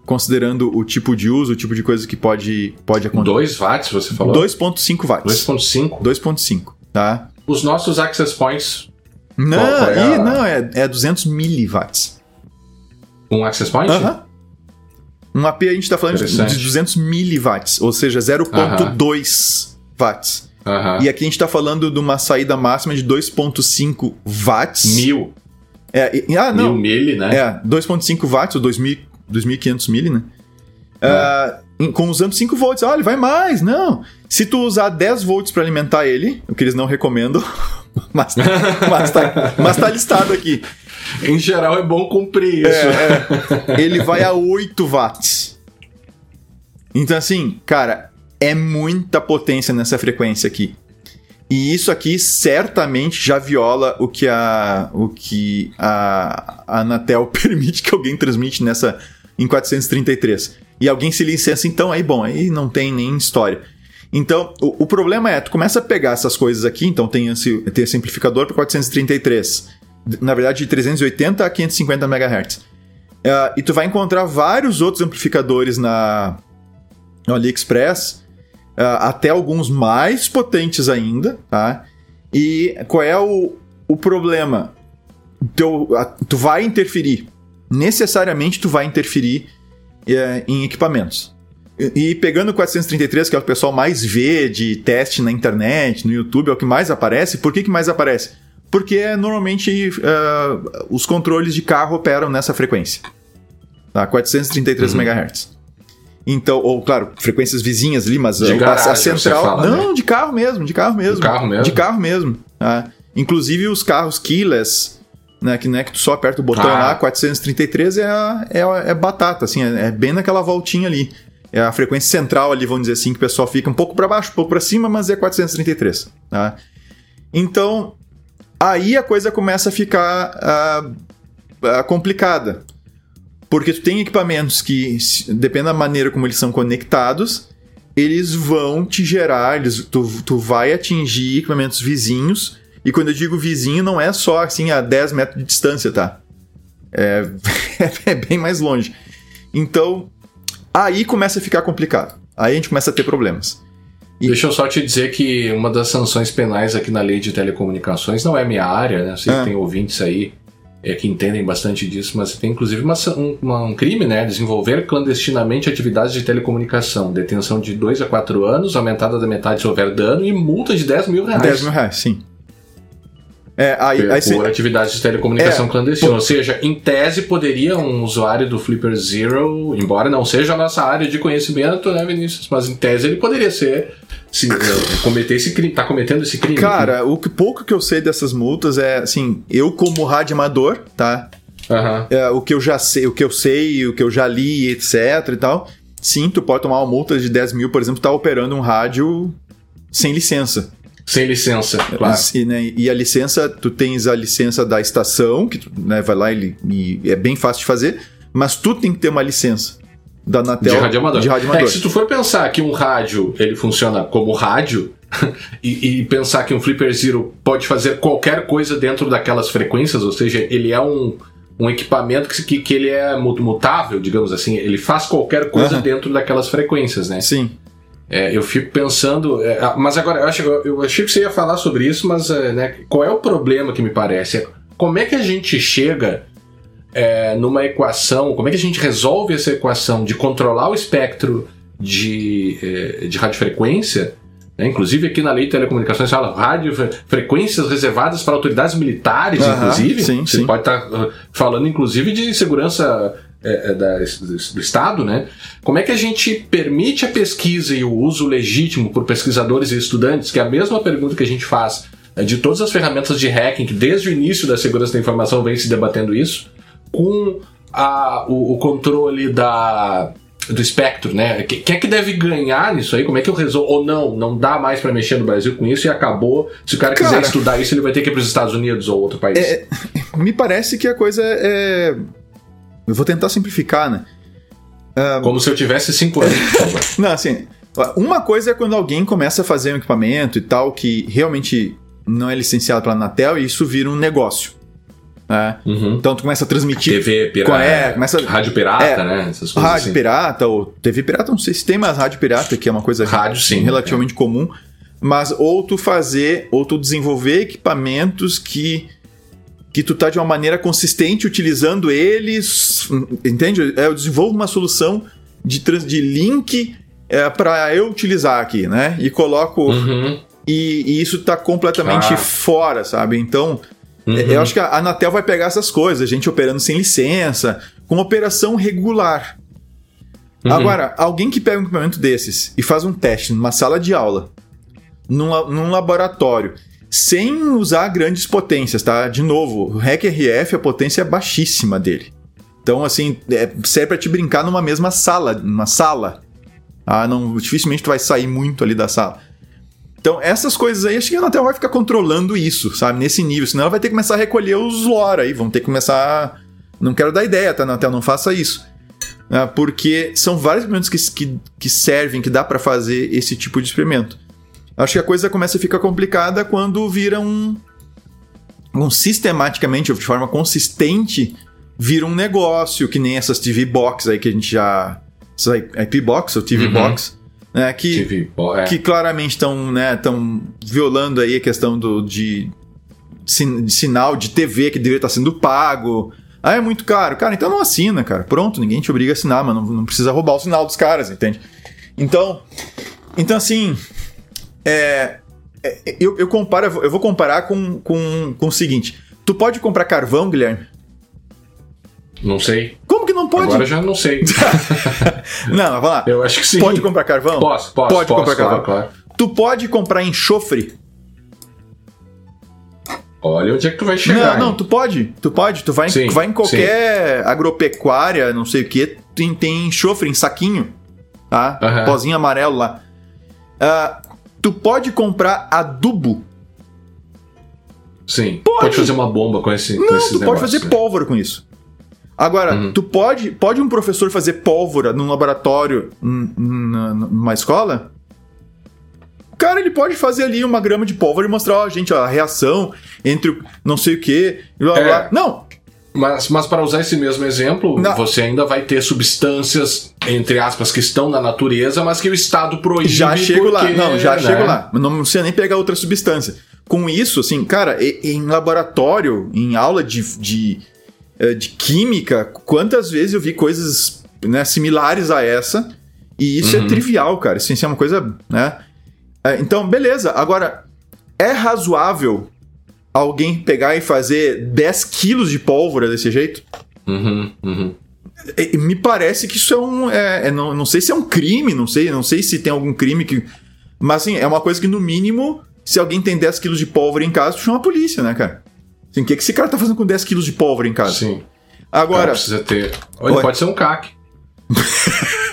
Considerando o tipo de uso, o tipo de coisa que pode, pode acontecer. 2 watts, você falou? 2.5 watts. 2.5? 2.5, tá? Os nossos access points. Não, é, a... não é, é 200 miliwatts. Um access point? Aham. Uh -huh. Um AP a gente está falando de 200 miliwatts, ou seja, 0.2 watts. Uhum. E aqui a gente está falando de uma saída máxima de 2.5 watts. Mil. É, e, ah, não. Mil mili, né? É, 2.5 watts, ou 2.500 mili, né? Uh, com usando 5 volts. Olha, vai mais. Não. Se tu usar 10 volts para alimentar ele, o que eles não recomendam, mas, mas, tá, mas tá listado aqui. Em geral é bom cumprir isso. É, é. Ele vai a 8 watts. Então, assim, cara, é muita potência nessa frequência aqui. E isso aqui certamente já viola o que a, o que a, a Anatel permite que alguém transmite nessa em 433. E alguém se licença, então aí, bom, aí não tem nem história. Então, o, o problema é, tu começa a pegar essas coisas aqui, então tem esse, tem esse amplificador para 433, na verdade de 380 a 550 MHz. Uh, e tu vai encontrar vários outros amplificadores na, no AliExpress, até alguns mais potentes ainda, tá? E qual é o, o problema? Teu, tu vai interferir, necessariamente tu vai interferir uh, em equipamentos. E, e pegando o 433, que é o que o pessoal mais vê de teste na internet, no YouTube, é o que mais aparece, por que, que mais aparece? Porque normalmente uh, os controles de carro operam nessa frequência. Tá? 433 uhum. MHz. Então, ou claro, frequências vizinhas ali, mas de garagem, a central. Fala, não, né? de carro mesmo, de carro mesmo. De carro mesmo. De carro mesmo. Tá? Inclusive os carros keyless, né, que não é que tu só aperta o botão ah. lá, 433 é, é, é batata, assim, é, é, bem naquela voltinha ali. É a frequência central ali, vamos dizer assim, que o pessoal fica um pouco para baixo, um pouco para cima, mas é 433. Tá? Então, aí a coisa começa a ficar uh, uh, complicada. Porque tu tem equipamentos que, dependendo da maneira como eles são conectados, eles vão te gerar, eles, tu, tu vai atingir equipamentos vizinhos. E quando eu digo vizinho, não é só assim a 10 metros de distância, tá? É, é bem mais longe. Então, aí começa a ficar complicado. Aí a gente começa a ter problemas. E... Deixa eu só te dizer que uma das sanções penais aqui na lei de telecomunicações não é minha área, né? Que ah. tem ouvintes aí é, que entendem bastante disso, mas tem inclusive uma, um, um, crime, né? Desenvolver clandestinamente atividades de telecomunicação, detenção de 2 a 4 anos, aumentada da metade se houver dano e multa de 10 mil reais. 10 mil reais, sim. É, aí, aí, por atividades de telecomunicação é, clandestina. Por... Ou seja, em tese poderia um usuário do Flipper Zero, embora não seja a nossa área de conhecimento, né, Vinícius? Mas em tese ele poderia ser. Sim, cometer esse crime, tá cometendo esse crime. Cara, o que, pouco que eu sei dessas multas é assim, eu como rádio amador, tá? Uhum. É, o que eu já sei, o que eu sei, o que eu já li, etc e tal. Sim, tu pode tomar uma multa de 10 mil, por exemplo, tá operando um rádio sem licença. Sem licença, claro. E, né, e, a licença, tu tens a licença da estação, que tu né, vai lá e, e, é bem fácil de fazer, mas tu tem que ter uma licença da Anatel de rádio amador. De rádio amador. É que se tu for pensar que um rádio ele funciona como rádio e, e, pensar que um Flipper Zero pode fazer qualquer coisa dentro daquelas frequências, ou seja, ele é um, um equipamento que, que, que ele é mutável, digamos assim, ele faz qualquer coisa uhum. dentro daquelas frequências, né? Sim. É, eu fico pensando. É, ah, mas agora, eu, acho, eu achei que você ia falar sobre isso, mas é, né, qual é o problema que me parece? Como é que a gente chega é, numa equação, como é que a gente resolve essa equação de controlar o espectro de, é, de radiofrequência? Né? Inclusive aqui na lei de telecomunicações fala rádio, frequências reservadas para autoridades militares, uhum, inclusive. Sim, Você sim. pode estar tá, uh, falando, inclusive, de segurança é, é da, do Estado, né? Como é que a gente permite a pesquisa e o uso legítimo por pesquisadores e estudantes, que é a mesma pergunta que a gente faz é, de todas as ferramentas de hacking, que desde o início da segurança da informação vem se debatendo isso, com a, o, o controle da, do espectro, né? Quem é que deve ganhar nisso aí? Como é que eu resolvo? Ou não, não dá mais para mexer no Brasil com isso e acabou. Se o cara, cara quiser estudar isso, ele vai ter que ir para os Estados Unidos ou outro país. É, me parece que a coisa é eu vou tentar simplificar, né? Um... Como se eu tivesse cinco anos. Não, assim, uma coisa é quando alguém começa a fazer um equipamento e tal que realmente não é licenciado pela Anatel e isso vira um negócio. Né? Uhum. Então tu começa a transmitir. TV pirata. É, começa... Rádio pirata, é, né? Essas coisas rádio assim. pirata, ou TV pirata, não sei se tem mais rádio pirata, que é uma coisa rádio, sim, relativamente é. comum. Mas ou tu fazer, ou tu desenvolver equipamentos que que tu tá de uma maneira consistente utilizando eles, entende? É, eu desenvolvo uma solução de, de link é, para eu utilizar aqui, né? E coloco. Uhum. E, e, isso tá completamente ah. fora, sabe? Então, uhum. eu acho que a Anatel vai pegar essas coisas, gente operando sem licença, com operação regular. Uhum. Agora, alguém que pega um equipamento desses e faz um teste numa sala de aula, num, num laboratório, sem usar grandes potências, tá? De novo, o REC RF, a potência é baixíssima dele. Então, assim, é, serve para te brincar numa mesma sala, numa sala. Ah, não, dificilmente tu vai sair muito ali da sala. Então, essas coisas aí, acho que a Anatel vai ficar controlando isso, sabe? Nesse nível. Senão ela vai ter que começar a recolher os lore aí. Vão ter que começar. Não quero dar ideia, tá, Anatel? Não faça isso. Ah, porque são vários experimentos que, que, que servem, que dá para fazer esse tipo de experimento. Acho que a coisa começa a ficar complicada quando vira um, um sistematicamente, ou de forma consistente, vira um negócio, que nem essas TV Box aí que a gente já. IP Box ou TV uhum. Box. Né, que, TV, é. que claramente estão né, violando aí a questão do, de, de sinal de TV que deveria estar sendo pago. Ah, é muito caro. Cara, então não assina, cara. Pronto, ninguém te obriga a assinar, mas não, não precisa roubar o sinal dos caras, entende? Então, então assim, é, é, eu, eu comparo, eu vou comparar com, com, com o seguinte: tu pode comprar carvão, Guilherme? Não sei. Como que não pode? Agora já não sei. não, vamos lá. Eu acho que sim. Pode comprar carvão? Posso, posso. Pode posso, comprar carvão. Claro. Tu pode comprar enxofre? Olha onde é que tu vai chegar. Não, não, tu pode. Tu pode. Tu vai, sim, vai em qualquer sim. agropecuária, não sei o que, tem, tem enxofre em saquinho. Tá? Uhum. Pozinho amarelo lá. Uh, Tu pode comprar adubo. Sim. Pode, pode fazer uma bomba com esse. Não, com tu pode fazer pólvora com isso. Agora, uhum. tu pode, pode um professor fazer pólvora num laboratório numa escola? Cara, ele pode fazer ali uma grama de pólvora e mostrar, ó, gente, ó, a reação entre não sei o que. Blá, é. blá. Não, mas, mas para usar esse mesmo exemplo, Não. você ainda vai ter substâncias, entre aspas, que estão na natureza, mas que o Estado proíbe. Já chego porque, lá. Não, já né? chego lá. Não precisa nem pegar outra substância. Com isso, assim, cara, em laboratório, em aula de, de, eh, de química, quantas vezes eu vi coisas né, similares a essa? E isso é uhum. é trivial, cara. Isso é uma coisa, né? Eh, então, beleza. Agora, é razoável alguém pegar e fazer 10 quilos de pólvora desse jeito? Uhum, uhum. Me parece que isso é um. É, é, não, não sei se é um crime, não sei, não sei se tem algum crime que. Mas assim, é uma coisa que, no mínimo, se alguém tem 10 quilos de pólvora em casa, tu chama a polícia, né, cara? Assim, o que, que esse cara tá fazendo com 10 quilos de pólvora em casa? Sim. Agora. precisa ter. Olha, pode ser um CAC.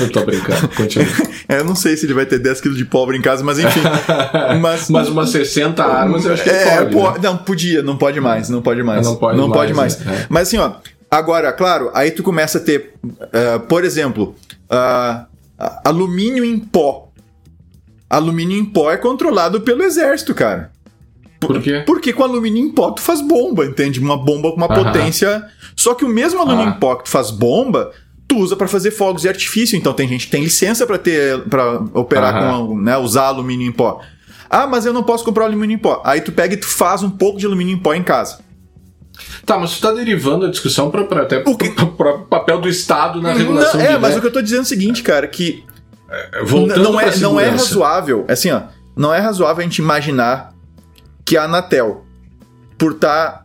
eu tô brincando, continua. É, eu não sei se ele vai ter 10 kg de pólvora em casa, mas enfim. Mas, mas umas 60 armas eu acho que é, pode. Pô, né? Não, podia, não pode mais, não pode mais. Não pode não mais. Pode mais. Né? Mas assim, ó, agora, claro, aí tu começa a ter, uh, por exemplo, uh, alumínio em pó. Alumínio em pó é controlado pelo exército, cara. Por quê? Porque com alumínio em pó tu faz bomba, entende? Uma bomba com uma potência. Só que o mesmo alumínio ah. em pó que tu faz bomba, tu usa para fazer fogos de artifício. Então tem gente que tem licença para ter para operar uhum. com, né, usar alumínio em pó. Ah, mas eu não posso comprar alumínio em pó. Aí tu pega e tu faz um pouco de alumínio em pó em casa. Tá, mas tu tá derivando a discussão para até o papel do Estado na regulação. Não, é, mas o que eu tô dizendo é o seguinte, cara, que é, não é, não é razoável, assim, ó, não é razoável a gente imaginar que a Anatel, por estar tá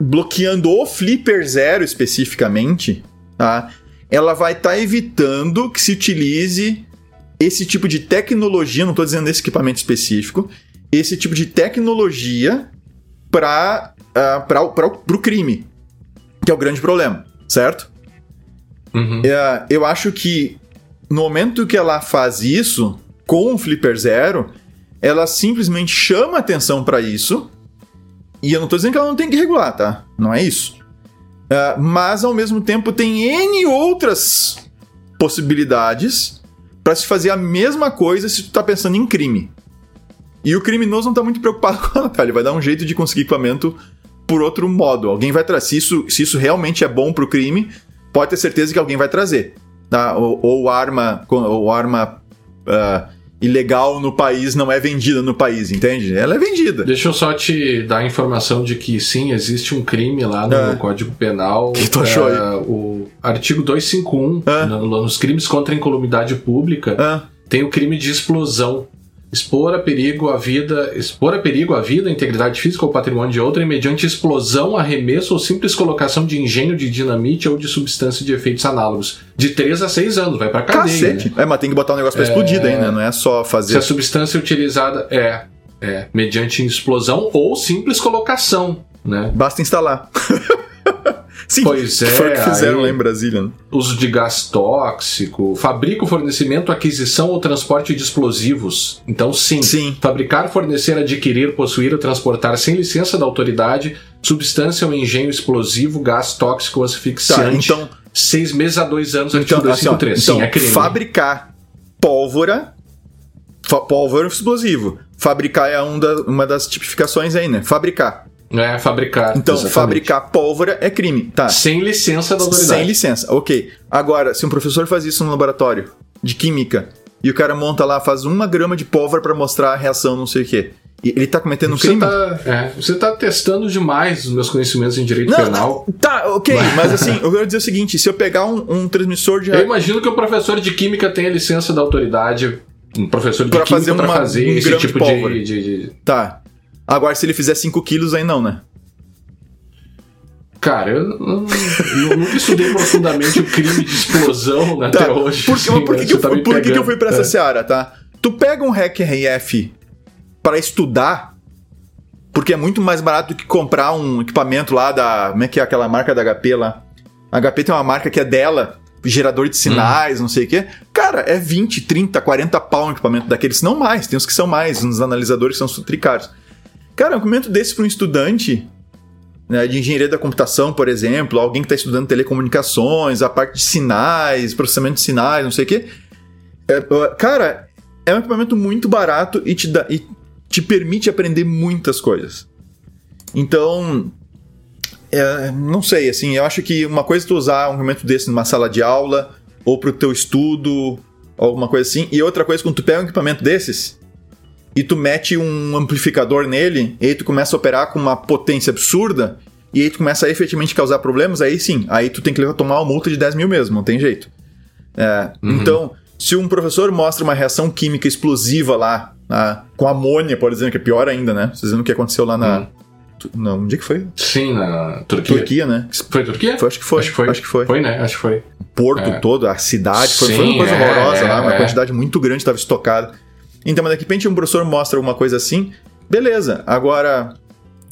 bloqueando o Flipper Zero especificamente, tá? Ela vai estar tá evitando que se utilize esse tipo de tecnologia, não estou dizendo esse equipamento específico, esse tipo de tecnologia para uh, o crime, que é o grande problema, certo? Uhum. Uh, eu acho que no momento que ela faz isso com o Flipper Zero, ela simplesmente chama atenção para isso. E eu não estou dizendo que ela não tem que regular, tá? Não é isso. Uh, mas ao mesmo tempo tem N outras possibilidades para se fazer a mesma coisa se tu tá pensando em crime. E o criminoso não tá muito preocupado com ela, cara. Ele vai dar um jeito de conseguir equipamento por outro modo. Alguém vai trazer. Se isso, se isso realmente é bom pro crime, pode ter certeza que alguém vai trazer. Tá? Ou, ou arma, ou arma uh, ilegal no país não é vendida no país, entende? Ela é vendida. Deixa eu só te dar a informação de que sim, existe um crime lá no é. Código Penal. Que tu achou é, aí? O artigo 251, é. no, nos crimes contra a incolumidade pública, é. tem o crime de explosão expor a perigo a vida, expor a perigo a vida, a integridade física ou patrimônio de outrem mediante explosão, arremesso ou simples colocação de engenho de dinamite ou de substância de efeitos análogos. De 3 a 6 anos, vai pra cadeia. Cacete. Né? É, mas tem que botar o um negócio pra é... explodir daí, né? Não é só fazer. Se a substância utilizada é, é mediante explosão ou simples colocação, né? Basta instalar. Sim, pois é. Foi o que fizeram lá em Brasília. Né? Uso de gás tóxico, fabrico, fornecimento, aquisição ou transporte de explosivos. Então, sim. sim. Fabricar, fornecer, adquirir, possuir ou transportar sem licença da autoridade substância ou engenho explosivo, gás tóxico ou asfixiante. Tá, então. Seis meses a dois anos, então, artigo 253. Assim, sim, é crime. Fabricar pólvora. Pólvora explosivo. Fabricar é um da, uma das tipificações aí, né? Fabricar. É, fabricar. Então, exatamente. fabricar pólvora é crime. Tá. Sem licença da autoridade. Sem licença, ok. Agora, se um professor faz isso no laboratório de química e o cara monta lá, faz uma grama de pólvora para mostrar a reação, não sei o quê. E ele tá cometendo um crime? Tá, é, você tá testando demais os meus conhecimentos em direito não, penal. Tá, ok, mas... mas assim, eu quero dizer o seguinte: se eu pegar um, um transmissor de. Eu imagino que o professor de química tenha licença da autoridade um professor de pra química fazer para fazer um esse tipo de, de, de, Tá. Agora, se ele fizer 5 quilos, aí não, né? Cara, eu, eu, eu, nunca estudei profundamente o crime de explosão tá. até hoje. Por, assim, por, que, que, eu, tá por que, que eu fui pra essa é. seara, tá? Tu pega um Hack RF para estudar, porque é muito mais barato do que comprar um equipamento lá da. Como é que é aquela marca da HP lá? A HP tem uma marca que é dela, gerador de sinais, hum. não sei o quê. Cara, é 20, 30, 40 pau um equipamento daqueles, não mais. Tem uns que são mais, uns analisadores que são tricaros. Cara, um equipamento desse para um estudante né, de engenharia da computação, por exemplo, alguém que está estudando telecomunicações, a parte de sinais, processamento de sinais, não sei o quê. É, cara, é um equipamento muito barato e te, dá, e te permite aprender muitas coisas. Então, é, não sei, assim, eu acho que uma coisa é tu usar um equipamento desse numa sala de aula, ou para o teu estudo, alguma coisa assim, e outra coisa, quando tu pega um equipamento desses, e tu mete um amplificador nele, e aí tu começa a operar com uma potência absurda, e aí tu começa a efetivamente causar problemas, aí sim, aí tu tem que tomar uma multa de 10 mil mesmo, não tem jeito. É, uhum. Então, se um professor mostra uma reação química explosiva lá, na, com amônia, por exemplo, que é pior ainda, né? Vocês viram o que aconteceu lá na. Uhum. Não, onde é que foi? Sim, na Turquia. Turquia, né? Foi Turquia? Foi, acho que foi. Acho que foi. Acho que foi. Foi, né? Acho que foi. O porto é. todo, a cidade, foi, Sim, foi uma coisa é, horrorosa lá, uma é. quantidade muito grande estava estocada. Então, mas de repente um professor mostra alguma coisa assim, beleza. Agora,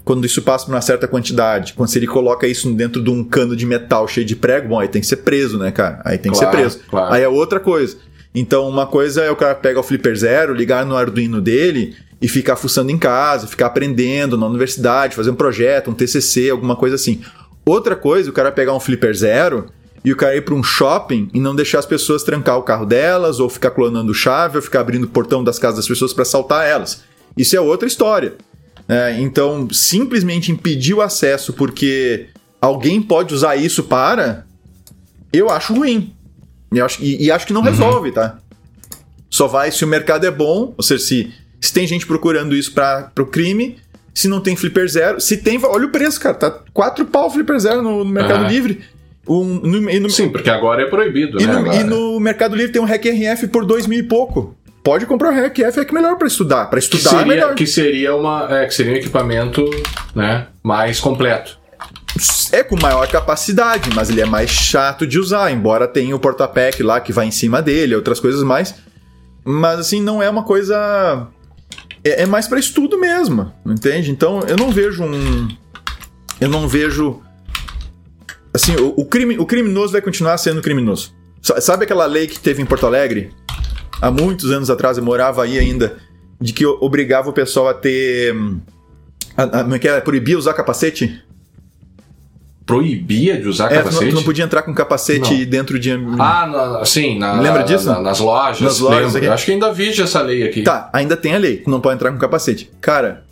quando isso passa por uma certa quantidade, quando ele coloca isso dentro de um cano de metal cheio de prego, bom, aí tem que ser preso, né, cara? Aí tem claro, que ser preso. Claro. Aí é outra coisa. Então, uma coisa é o cara pegar o Flipper Zero, ligar no Arduino dele e ficar fuçando em casa, ficar aprendendo na universidade, fazer um projeto, um TCC, alguma coisa assim. Outra coisa, o cara pegar um Flipper Zero e o cara ir para um shopping e não deixar as pessoas trancar o carro delas, ou ficar clonando chave, ou ficar abrindo o portão das casas das pessoas para assaltar elas. Isso é outra história. É, então, simplesmente impedir o acesso porque alguém pode usar isso para. Eu acho ruim. Eu acho, e, e acho que não uhum. resolve, tá? Só vai se o mercado é bom, ou seja, se, se tem gente procurando isso para o crime, se não tem Flipper Zero. Se tem, olha o preço, cara. Tá 4 pau Flipper Zero no, no Mercado uhum. Livre. Um, no, no, Sim, porque agora é proibido, e né? No, e no Mercado Livre tem um Hack RF por dois mil e pouco. Pode comprar o Hack RF, é que melhor para estudar. Para estudar que seria, é melhor. Que seria, uma, é, que seria um equipamento né, mais completo. É com maior capacidade, mas ele é mais chato de usar, embora tenha o porta-pack lá que vai em cima dele, outras coisas mais. Mas assim, não é uma coisa. É, é mais para estudo mesmo, entende? Então eu não vejo um. Eu não vejo Assim, o, o, crime, o criminoso vai continuar sendo criminoso. Sabe aquela lei que teve em Porto Alegre? Há muitos anos atrás, eu morava aí ainda, de que obrigava o pessoal a ter. Hum, a, a, é que é? Proibia usar capacete? Proibia de usar é, capacete? Tu não, tu não podia entrar com capacete não. dentro de. Ah, na, sim. Na, Lembra disso? Na, nas lojas. Nas lojas. Acho que ainda vige essa lei aqui. Tá, ainda tem a lei. Não pode entrar com capacete. Cara,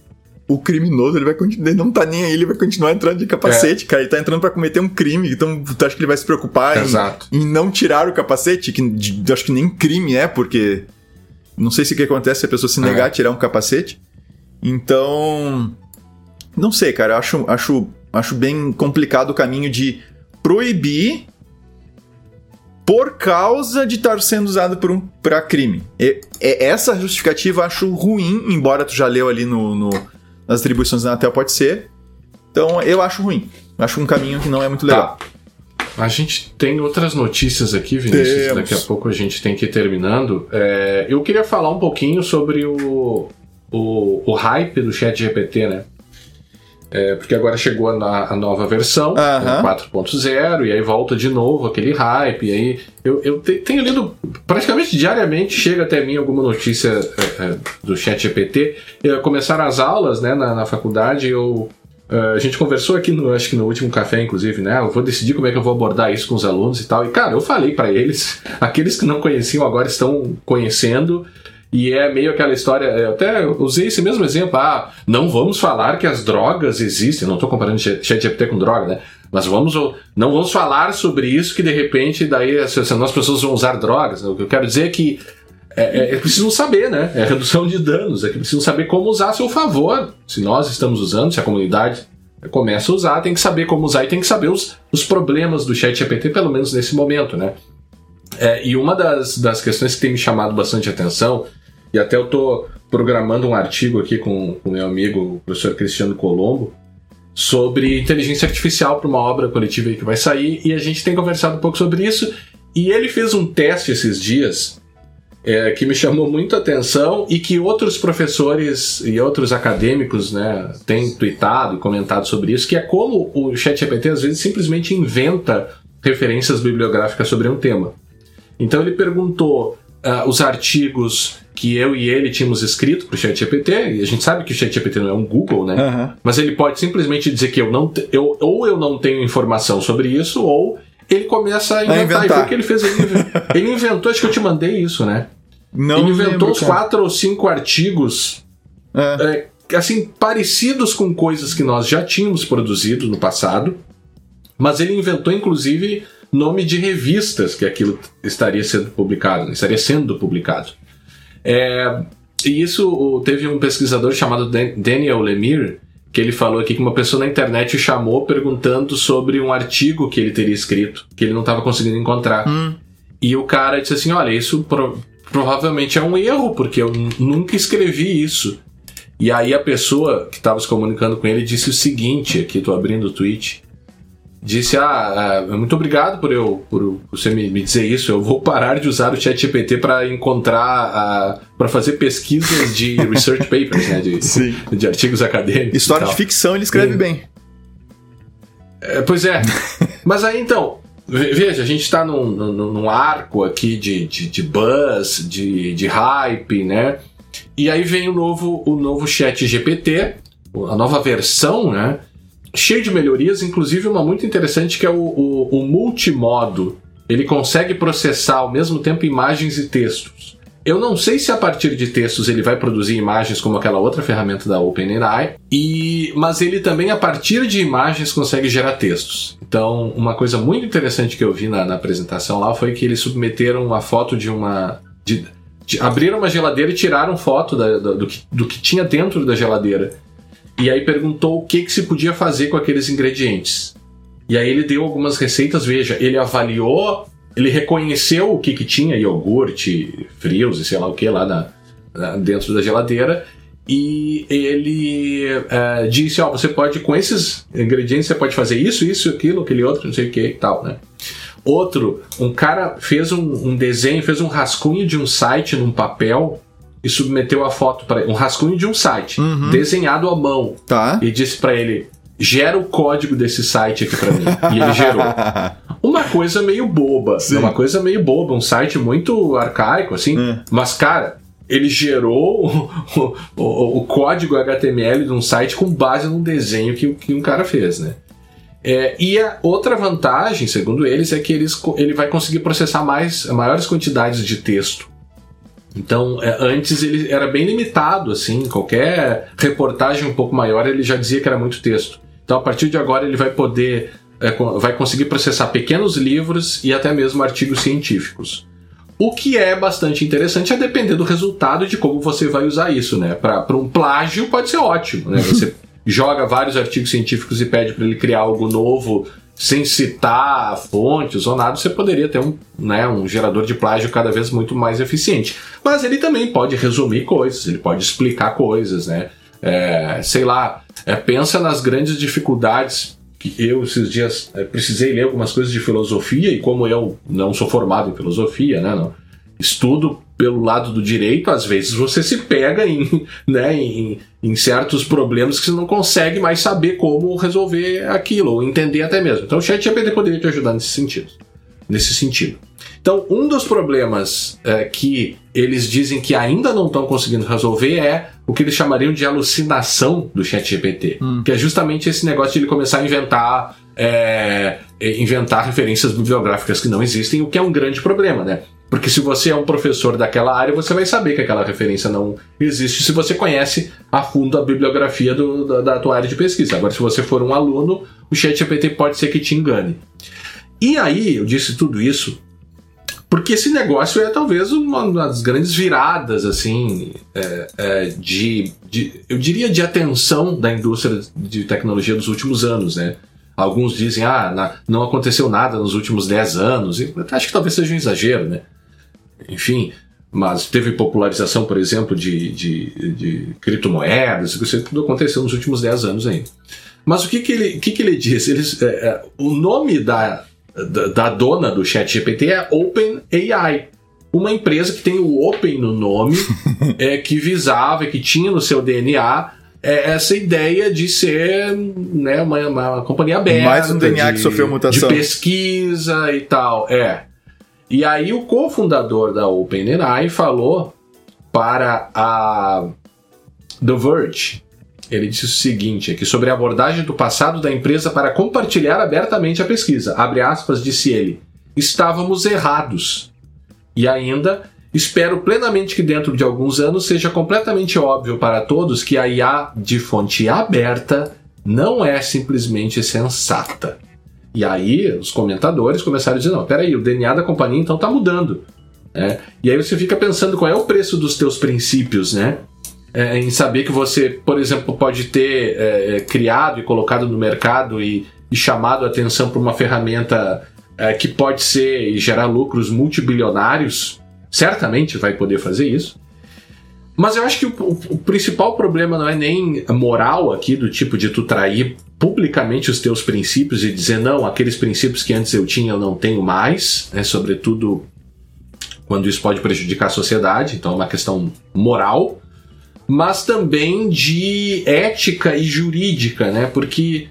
o criminoso, ele vai continuar, ele não tá nem aí, ele vai continuar entrando de capacete, é. cara. Ele tá entrando para cometer um crime. Então, tu acha que ele vai se preocupar em, em, não tirar o capacete? Que de, acho que nem crime é, porque. Não sei se o que acontece se a pessoa se negar a tirar um capacete. Então, não sei, cara. Acho, acho, acho bem complicado o caminho de proibir por causa de estar sendo usado por um para crime. E, e, essa justificativa acho ruim, embora tu já leu ali no, no nas atribuições da Anatel pode ser. Então eu acho ruim. Acho um caminho que não é muito legal. Tá. A gente tem outras notícias aqui, Vinícius. Temos. Daqui a pouco a gente tem que ir terminando. É, eu queria falar um pouquinho sobre o, o, o hype do Chat GPT, né? É, porque agora chegou a, a nova versão, uh -huh. 4.0, e aí volta de novo aquele hype. E aí eu, eu te, tenho lido praticamente diariamente, chega até mim alguma notícia é, é, do Chat GPT. começaram as aulas né, na, na faculdade, eu Uh, a gente conversou aqui, no, acho que no último café, inclusive, né? Eu vou decidir como é que eu vou abordar isso com os alunos e tal. E, cara, eu falei para eles, aqueles que não conheciam agora estão conhecendo. E é meio aquela história, eu até usei esse mesmo exemplo, ah, não vamos falar que as drogas existem, não estou comparando ChatGPT com droga, né? Mas vamos, não vamos falar sobre isso que de repente daí as, as pessoas vão usar drogas. O que eu quero dizer é que é, é, é preciso saber, né? É redução de danos, é que preciso saber como usar a seu favor. Se nós estamos usando, se a comunidade começa a usar, tem que saber como usar e tem que saber os, os problemas do chat GPT, pelo menos nesse momento, né? É, e uma das, das questões que tem me chamado bastante atenção, e até eu tô programando um artigo aqui com o meu amigo, o professor Cristiano Colombo, sobre inteligência artificial para uma obra coletiva que vai sair, e a gente tem conversado um pouco sobre isso, e ele fez um teste esses dias é, que me chamou muito a atenção e que outros professores e outros acadêmicos né, têm tweetado e comentado sobre isso, que é como o ChatGPT às vezes simplesmente inventa referências bibliográficas sobre um tema. Então ele perguntou uh, os artigos que eu e ele tínhamos escrito para o ChatGPT, e a gente sabe que o ChatGPT não é um Google, né? Uhum. Mas ele pode simplesmente dizer que eu não, eu, ou eu não tenho informação sobre isso, ou ele começa a inventar. A inventar. E foi o que ele fez. Ele, ele inventou, acho que eu te mandei isso, né? Não ele inventou uns quatro ou cinco artigos é. É, assim parecidos com coisas que nós já tínhamos produzido no passado, mas ele inventou inclusive nome de revistas que aquilo estaria sendo publicado, estaria sendo publicado. É, e isso teve um pesquisador chamado Daniel Lemire que ele falou aqui que uma pessoa na internet o chamou perguntando sobre um artigo que ele teria escrito, que ele não estava conseguindo encontrar. Hum. E o cara disse assim: Olha, isso provavelmente é um erro, porque eu nunca escrevi isso. E aí a pessoa que estava se comunicando com ele disse o seguinte, aqui estou abrindo o tweet, disse, ah, ah, muito obrigado por, eu, por você me, me dizer isso, eu vou parar de usar o ChatGPT para encontrar, uh, para fazer pesquisas de research papers, né, de, de artigos acadêmicos. História de ficção ele escreve e, bem. É, pois é, mas aí então, Veja, a gente está num, num, num, arco aqui de, de, de buzz, de, de hype, né? E aí vem o novo, o novo chat GPT, a nova versão, né? Cheio de melhorias, inclusive uma muito interessante que é o, o, o multimodo. Ele consegue processar ao mesmo tempo imagens e textos. Eu não sei se a partir de textos ele vai produzir imagens como aquela outra ferramenta da OpenAI, e mas ele também a partir de imagens consegue gerar textos. Então, uma coisa muito interessante que eu vi na, na apresentação lá foi que eles submeteram uma foto de uma de, de, abriram uma geladeira e tiraram foto da, da, do, que, do que tinha dentro da geladeira. E aí perguntou o que, que se podia fazer com aqueles ingredientes. E aí ele deu algumas receitas, veja, ele avaliou ele reconheceu o que, que tinha, iogurte, frios e sei lá o que lá na, na dentro da geladeira, e ele é, disse, ó, você pode, com esses ingredientes, você pode fazer isso, isso, aquilo, aquele outro, não sei o que e tal, né? Outro, um cara fez um, um desenho, fez um rascunho de um site num papel e submeteu a foto para um rascunho de um site uhum. desenhado à mão. Tá. E disse para ele: gera o código desse site aqui para mim. E ele gerou. Uma coisa meio boba. Sim. Uma coisa meio boba, um site muito arcaico, assim. Hum. Mas, cara, ele gerou o, o, o, código HTML de um site com base num desenho que, que um cara fez, né? É, e a outra vantagem, segundo eles, é que eles, ele vai conseguir processar mais, maiores quantidades de texto. Então, é, antes ele era bem limitado, assim, qualquer reportagem um pouco maior ele já dizia que era muito texto. Então, a partir de agora, ele vai poder, é, vai conseguir processar pequenos livros e até mesmo artigos científicos. O que é bastante interessante é depender do resultado de como você vai usar isso, né? Para um plágio pode ser ótimo, né? Você joga vários artigos científicos e pede para ele criar algo novo sem citar fontes ou nada, você poderia ter um, né, um gerador de plágio cada vez muito mais eficiente. Mas ele também pode resumir coisas, ele pode explicar coisas, né? É, sei lá, é, pensa nas grandes dificuldades que eu esses dias é, precisei ler algumas coisas de filosofia e como eu não sou formado em filosofia, né, não, estudo pelo lado do direito, às vezes você se pega em, né, em, em certos problemas que você não consegue mais saber como resolver aquilo ou entender até mesmo. Então o ChatGPT poderia te ajudar nesse sentido. Nesse sentido. Então, um dos problemas é, que eles dizem que ainda não estão conseguindo resolver é o que eles chamariam de alucinação do ChatGPT, hum. que é justamente esse negócio de ele começar a inventar é, inventar referências bibliográficas que não existem, o que é um grande problema, né? Porque se você é um professor daquela área, você vai saber que aquela referência não existe se você conhece a fundo a bibliografia do, da, da tua área de pesquisa. Agora, se você for um aluno, o ChatGPT pode ser que te engane. E aí, eu disse tudo isso porque esse negócio é talvez uma das grandes viradas, assim, é, é, de, de, eu diria, de atenção da indústria de tecnologia dos últimos anos, né? Alguns dizem, ah, na, não aconteceu nada nos últimos 10 anos. E acho que talvez seja um exagero, né? Enfim, mas teve popularização, por exemplo, de, de, de criptomoedas, isso tudo aconteceu nos últimos 10 anos ainda. Mas o que, que, ele, que, que ele diz? Eles, é, é, o nome da, da, da dona do ChatGPT é OpenAI. Uma empresa que tem o Open no nome, é, que visava, que tinha no seu DNA é essa ideia de ser né, uma, uma companhia aberta. Mais um DNA de, que sofreu mutação. De pesquisa e tal. É. E aí o cofundador da OpenAI falou para a The Verge ele disse o seguinte aqui sobre a abordagem do passado da empresa para compartilhar abertamente a pesquisa. Abre aspas, disse ele. Estávamos errados. E ainda, espero plenamente que dentro de alguns anos seja completamente óbvio para todos que a IA de fonte aberta não é simplesmente sensata. E aí os comentadores começaram a dizer, não, peraí, o DNA da companhia então está mudando. É. E aí você fica pensando qual é o preço dos teus princípios, né? é, em saber que você, por exemplo, pode ter é, é, criado e colocado no mercado e, e chamado a atenção para uma ferramenta é, que pode ser e gerar lucros multibilionários, certamente vai poder fazer isso. Mas eu acho que o, o, principal problema não é nem moral aqui, do tipo de tu trair publicamente os teus princípios e dizer, não, aqueles princípios que antes eu tinha eu não tenho mais, né, sobretudo quando isso pode prejudicar a sociedade, então é uma questão moral mas também de ética e jurídica, né? Porque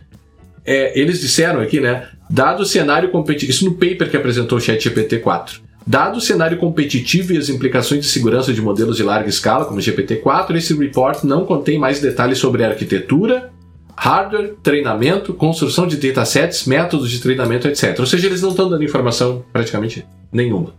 é, eles disseram aqui, né? Dado o cenário competitivo, isso no paper que apresentou o ChatGPT 4. Dado o cenário competitivo e as implicações de segurança de modelos de larga escala, como o GPT-4, esse report não contém mais detalhes sobre arquitetura, hardware, treinamento, construção de datasets, métodos de treinamento, etc. Ou seja, eles não estão dando informação praticamente nenhuma.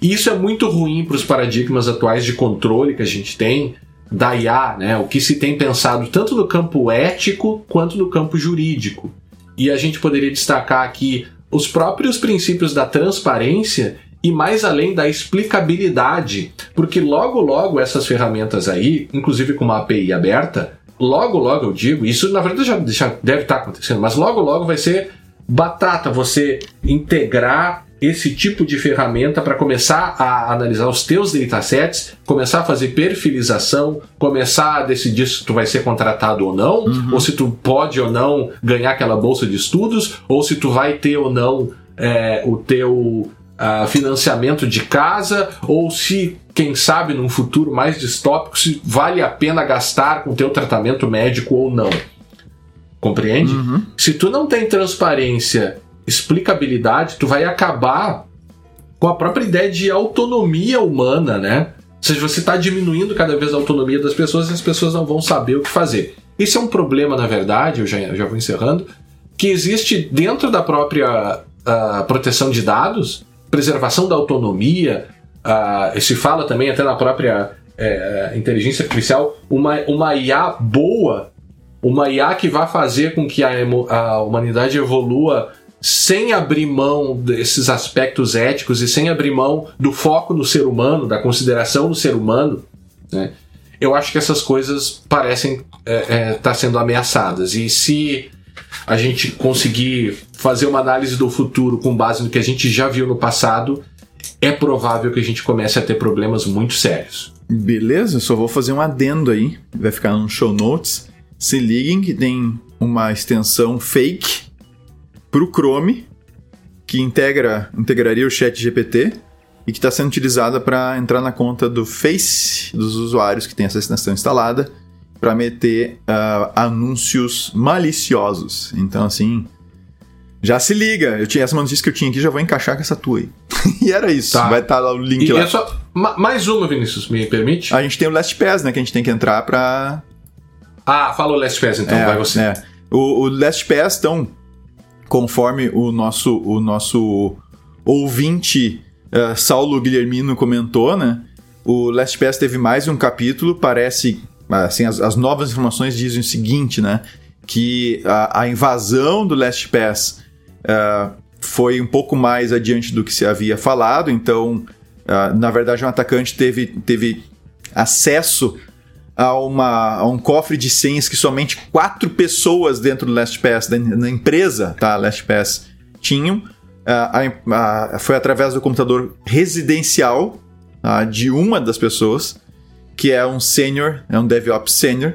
E isso é muito ruim para os paradigmas atuais de controle que a gente tem, da IA, né? O que se tem pensado tanto no campo ético quanto no campo jurídico. E a gente poderia destacar aqui os próprios princípios da transparência e mais além da explicabilidade, porque logo logo essas ferramentas aí, inclusive com uma API aberta, logo logo eu digo, isso na verdade já, já deve estar acontecendo, mas logo logo vai ser batata você integrar esse tipo de ferramenta para começar a analisar os teus datasets, começar a fazer perfilização, começar a decidir se tu vai ser contratado ou não, uhum. ou se tu pode ou não ganhar aquela bolsa de estudos, ou se tu vai ter ou não é, o teu uh, financiamento de casa, ou se, quem sabe, num futuro mais distópico, se vale a pena gastar com o teu tratamento médico ou não. Compreende? Uhum. Se tu não tem transparência explicabilidade, tu vai acabar com a própria ideia de autonomia humana, né? Ou seja, você está diminuindo cada vez a autonomia das pessoas e as pessoas não vão saber o que fazer. Esse é um problema, na verdade, eu já, já vou encerrando, que existe dentro da própria uh, proteção de dados, preservação da autonomia, uh, se fala também até na própria uh, inteligência artificial, uma, uma IA boa, uma IA que vai fazer com que a, a humanidade evolua sem abrir mão desses aspectos éticos e sem abrir mão do foco no ser humano, da consideração do ser humano, né, eu acho que essas coisas parecem estar é, é, tá sendo ameaçadas. E se a gente conseguir fazer uma análise do futuro com base no que a gente já viu no passado, é provável que a gente comece a ter problemas muito sérios. Beleza, só vou fazer um adendo aí, vai ficar no show notes. Se liguem que tem uma extensão fake para o Chrome que integra, integraria o Chat GPT e que está sendo utilizada para entrar na conta do Face dos usuários que tem essa extensão instalada para meter uh, anúncios maliciosos. Então, assim, já se liga. Eu tinha essa notícia que eu tinha aqui, já vou encaixar com essa tua aí. e era isso. Tá. Vai estar tá lá o link e lá. É só, mais uma, Vinícius, me permite? A gente tem o Last Pass, né? Que a gente tem que entrar para. Ah, fala o Last Pass então, é, vai você. É. O, o Last Pass, então, conforme o nosso, o nosso ouvinte uh, Saulo Guilhermino comentou, né? O Last Pass teve mais um capítulo, parece, assim, as, as novas informações dizem o seguinte, né? Que a, a invasão do Last Pass uh, foi um pouco mais adiante do que se havia falado, então, uh, na verdade, um atacante teve, teve acesso a, uma, a um cofre de senhas que somente quatro pessoas dentro do LastPass, da, da empresa tá, LastPass, tinham. Uh, foi através do computador residencial uh, de uma das pessoas, que é um sênior, é um DevOps sênior,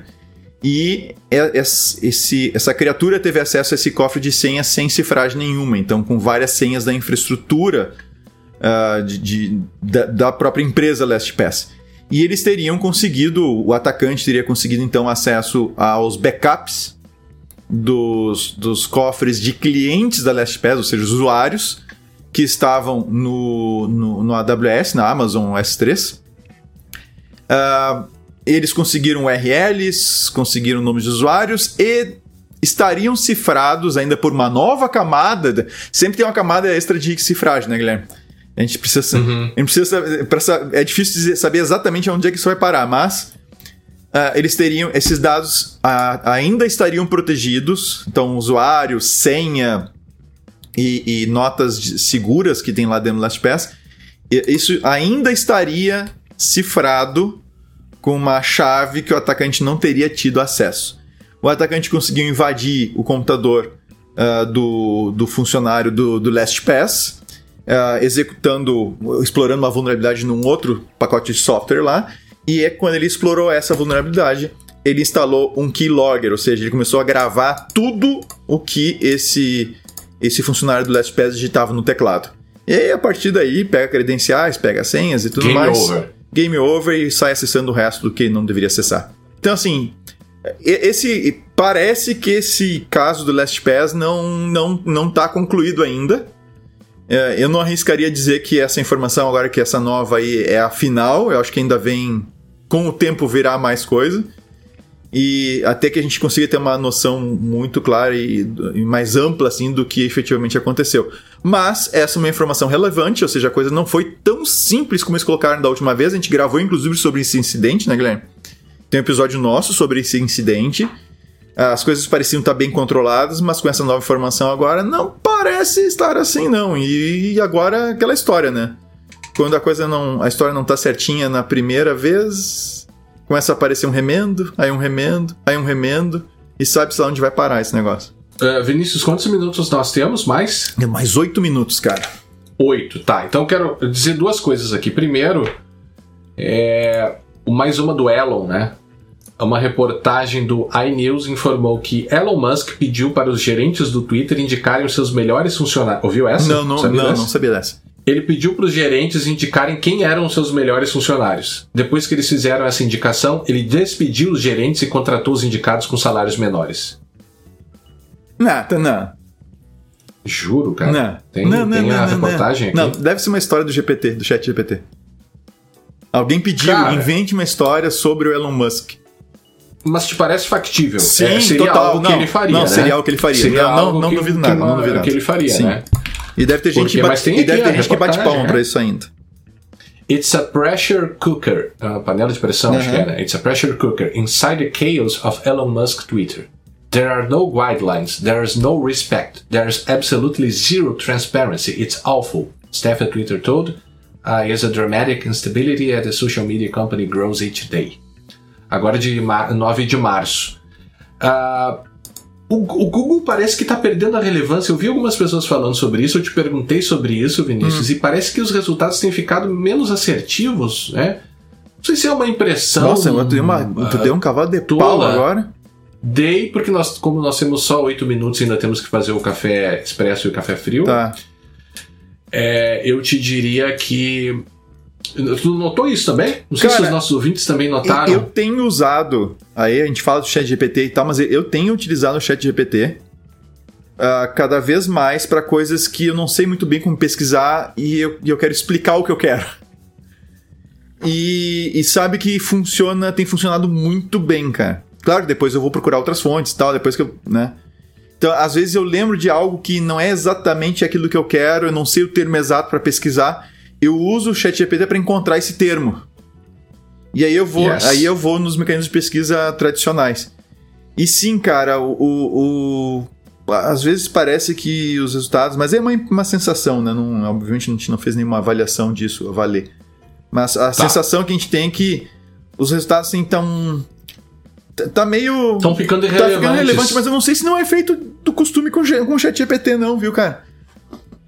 e é, esse, essa criatura teve acesso a esse cofre de senhas sem cifragem nenhuma, então com várias senhas da infraestrutura uh, de, de, da, da, própria empresa LastPass. E eles teriam conseguido, o atacante teria conseguido então acesso aos backups dos, dos cofres de clientes da LastPass, ou seja, usuários que estavam no, no, no AWS, na Amazon S3. Uh, eles conseguiram URLs, conseguiram nomes de usuários e estariam cifrados ainda por uma nova camada. Sempre tem uma camada extra de cifragem, né, Guilherme? A gente precisa. Uhum. A gente precisa saber, é difícil saber exatamente onde é que isso vai parar, mas uh, eles teriam. Esses dados uh, ainda estariam protegidos. Então, usuário, senha e, e notas seguras que tem lá dentro do LastPass. Isso ainda estaria cifrado com uma chave que o atacante não teria tido acesso. O atacante conseguiu invadir o computador uh, do, do funcionário do, do LastPass uh, executando, explorando uma vulnerabilidade num outro pacote de software lá. E é quando ele explorou essa vulnerabilidade, ele instalou um keylogger, ou seja, ele começou a gravar tudo o que esse, esse funcionário do LastPass digitava no teclado. E aí, a partir daí, pega credenciais, pega senhas e tudo Game mais. Over. Game over e sai acessando o resto do que não deveria acessar. Então, assim, esse parece que esse caso do LastPass não não não está concluído ainda. É, eu não arriscaria dizer que essa informação, agora que essa nova aí é a final, eu acho que ainda vem, com o tempo, virar mais coisa. E até que a gente consiga ter uma noção muito clara e, e, mais ampla assim do que efetivamente aconteceu. Mas essa é uma informação relevante, ou seja, a coisa não foi tão simples como eles colocaram da última vez. A gente gravou inclusive sobre esse incidente, né, Guilherme? Tem um episódio nosso sobre esse incidente as coisas pareciam estar bem controladas, mas com essa nova informação agora não parece estar assim não. E agora aquela história, né? Quando a coisa não, a história não está certinha na primeira vez, começa a aparecer um remendo, aí um remendo, aí um remendo, e sabe-se lá onde vai parar esse negócio. Uh, Vinícius, quantos minutos nós temos mais? É mais oito minutos, cara. Oito, tá. Então quero dizer duas coisas aqui. Primeiro, é mais uma do Elon, né? Uma reportagem do iNews informou que Elon Musk pediu para os gerentes do Twitter indicarem os seus melhores funcionários. Ouviu essa? Não, não, sabia não, dessa? não sabia dessa. Ele pediu para os gerentes indicarem quem eram os seus melhores funcionários. Depois que eles fizeram essa indicação, ele despediu os gerentes e contratou os indicados com salários menores. Não, tá, não. Juro, cara. Não. Tem, não, tem não, a não, reportagem não. aqui? Não, deve ser uma história do GPT, do chat GPT. Alguém pediu, cara, invente uma história sobre o Elon Musk. Mas te parece factível? Sim, é, seria total. algo não, que ele faria, não, né? seria algo que ele faria. Seria não, não, não que, duvido que, nada, não duvido nada. que ele faria, Sim. né? E deve ter gente Porque, que bate, e deve ter gente que bate palma né? pra isso ainda. It's a pressure cooker. A panela de pressão, acho que era. It's a pressure cooker inside the chaos of Elon Musk Twitter. There are no guidelines, there is no respect, there's absolutely zero transparency. It's awful. Staff at Twitter told, uh, is a dramatic instability as the social media company grows each day. Agora de 9 de março. Uh, o, o, Google parece que está perdendo a relevância. Eu vi algumas pessoas falando sobre isso, eu te perguntei sobre isso, Vinícius, hum. e parece que os resultados têm ficado menos assertivos, né? Não sei se é uma impressão. Nossa, tu deu, uma, tu deu um cavalo de tola. pau agora. Dei, porque nós, como nós temos só oito minutos, ainda temos que fazer o café expresso e o café frio. Tá. É, eu te diria que. Tu notou isso também? Não sei Cara, se os nossos ouvintes também notaram. Eu tenho usado. Aí a gente fala do chat GPT e tal, mas eu tenho utilizado o chat GPT uh, ah, cada vez mais para coisas que eu não sei muito bem como pesquisar e eu, e eu quero explicar o que eu quero. E, e, sabe que funciona, tem funcionado muito bem, cara. Claro, depois eu vou procurar outras fontes e tal, depois que eu, né? Então, às vezes eu lembro de algo que não é exatamente aquilo que eu quero, eu não sei o termo exato para pesquisar, eu uso o ChatGPT para encontrar esse termo. E aí eu vou, yes. aí eu vou nos mecanismos de pesquisa tradicionais. E sim, cara, o, o, o, às vezes parece que os resultados, mas é uma, uma sensação, né? Não, obviamente a gente não fez nenhuma avaliação disso, a valer. Mas a tá. sensação que a gente tem é que os resultados assim tá meio. Estão ficando irrelevantes. Tá ficando relevante, mas eu não sei se não é feito do costume com, com o ChatGPT, não, viu, cara?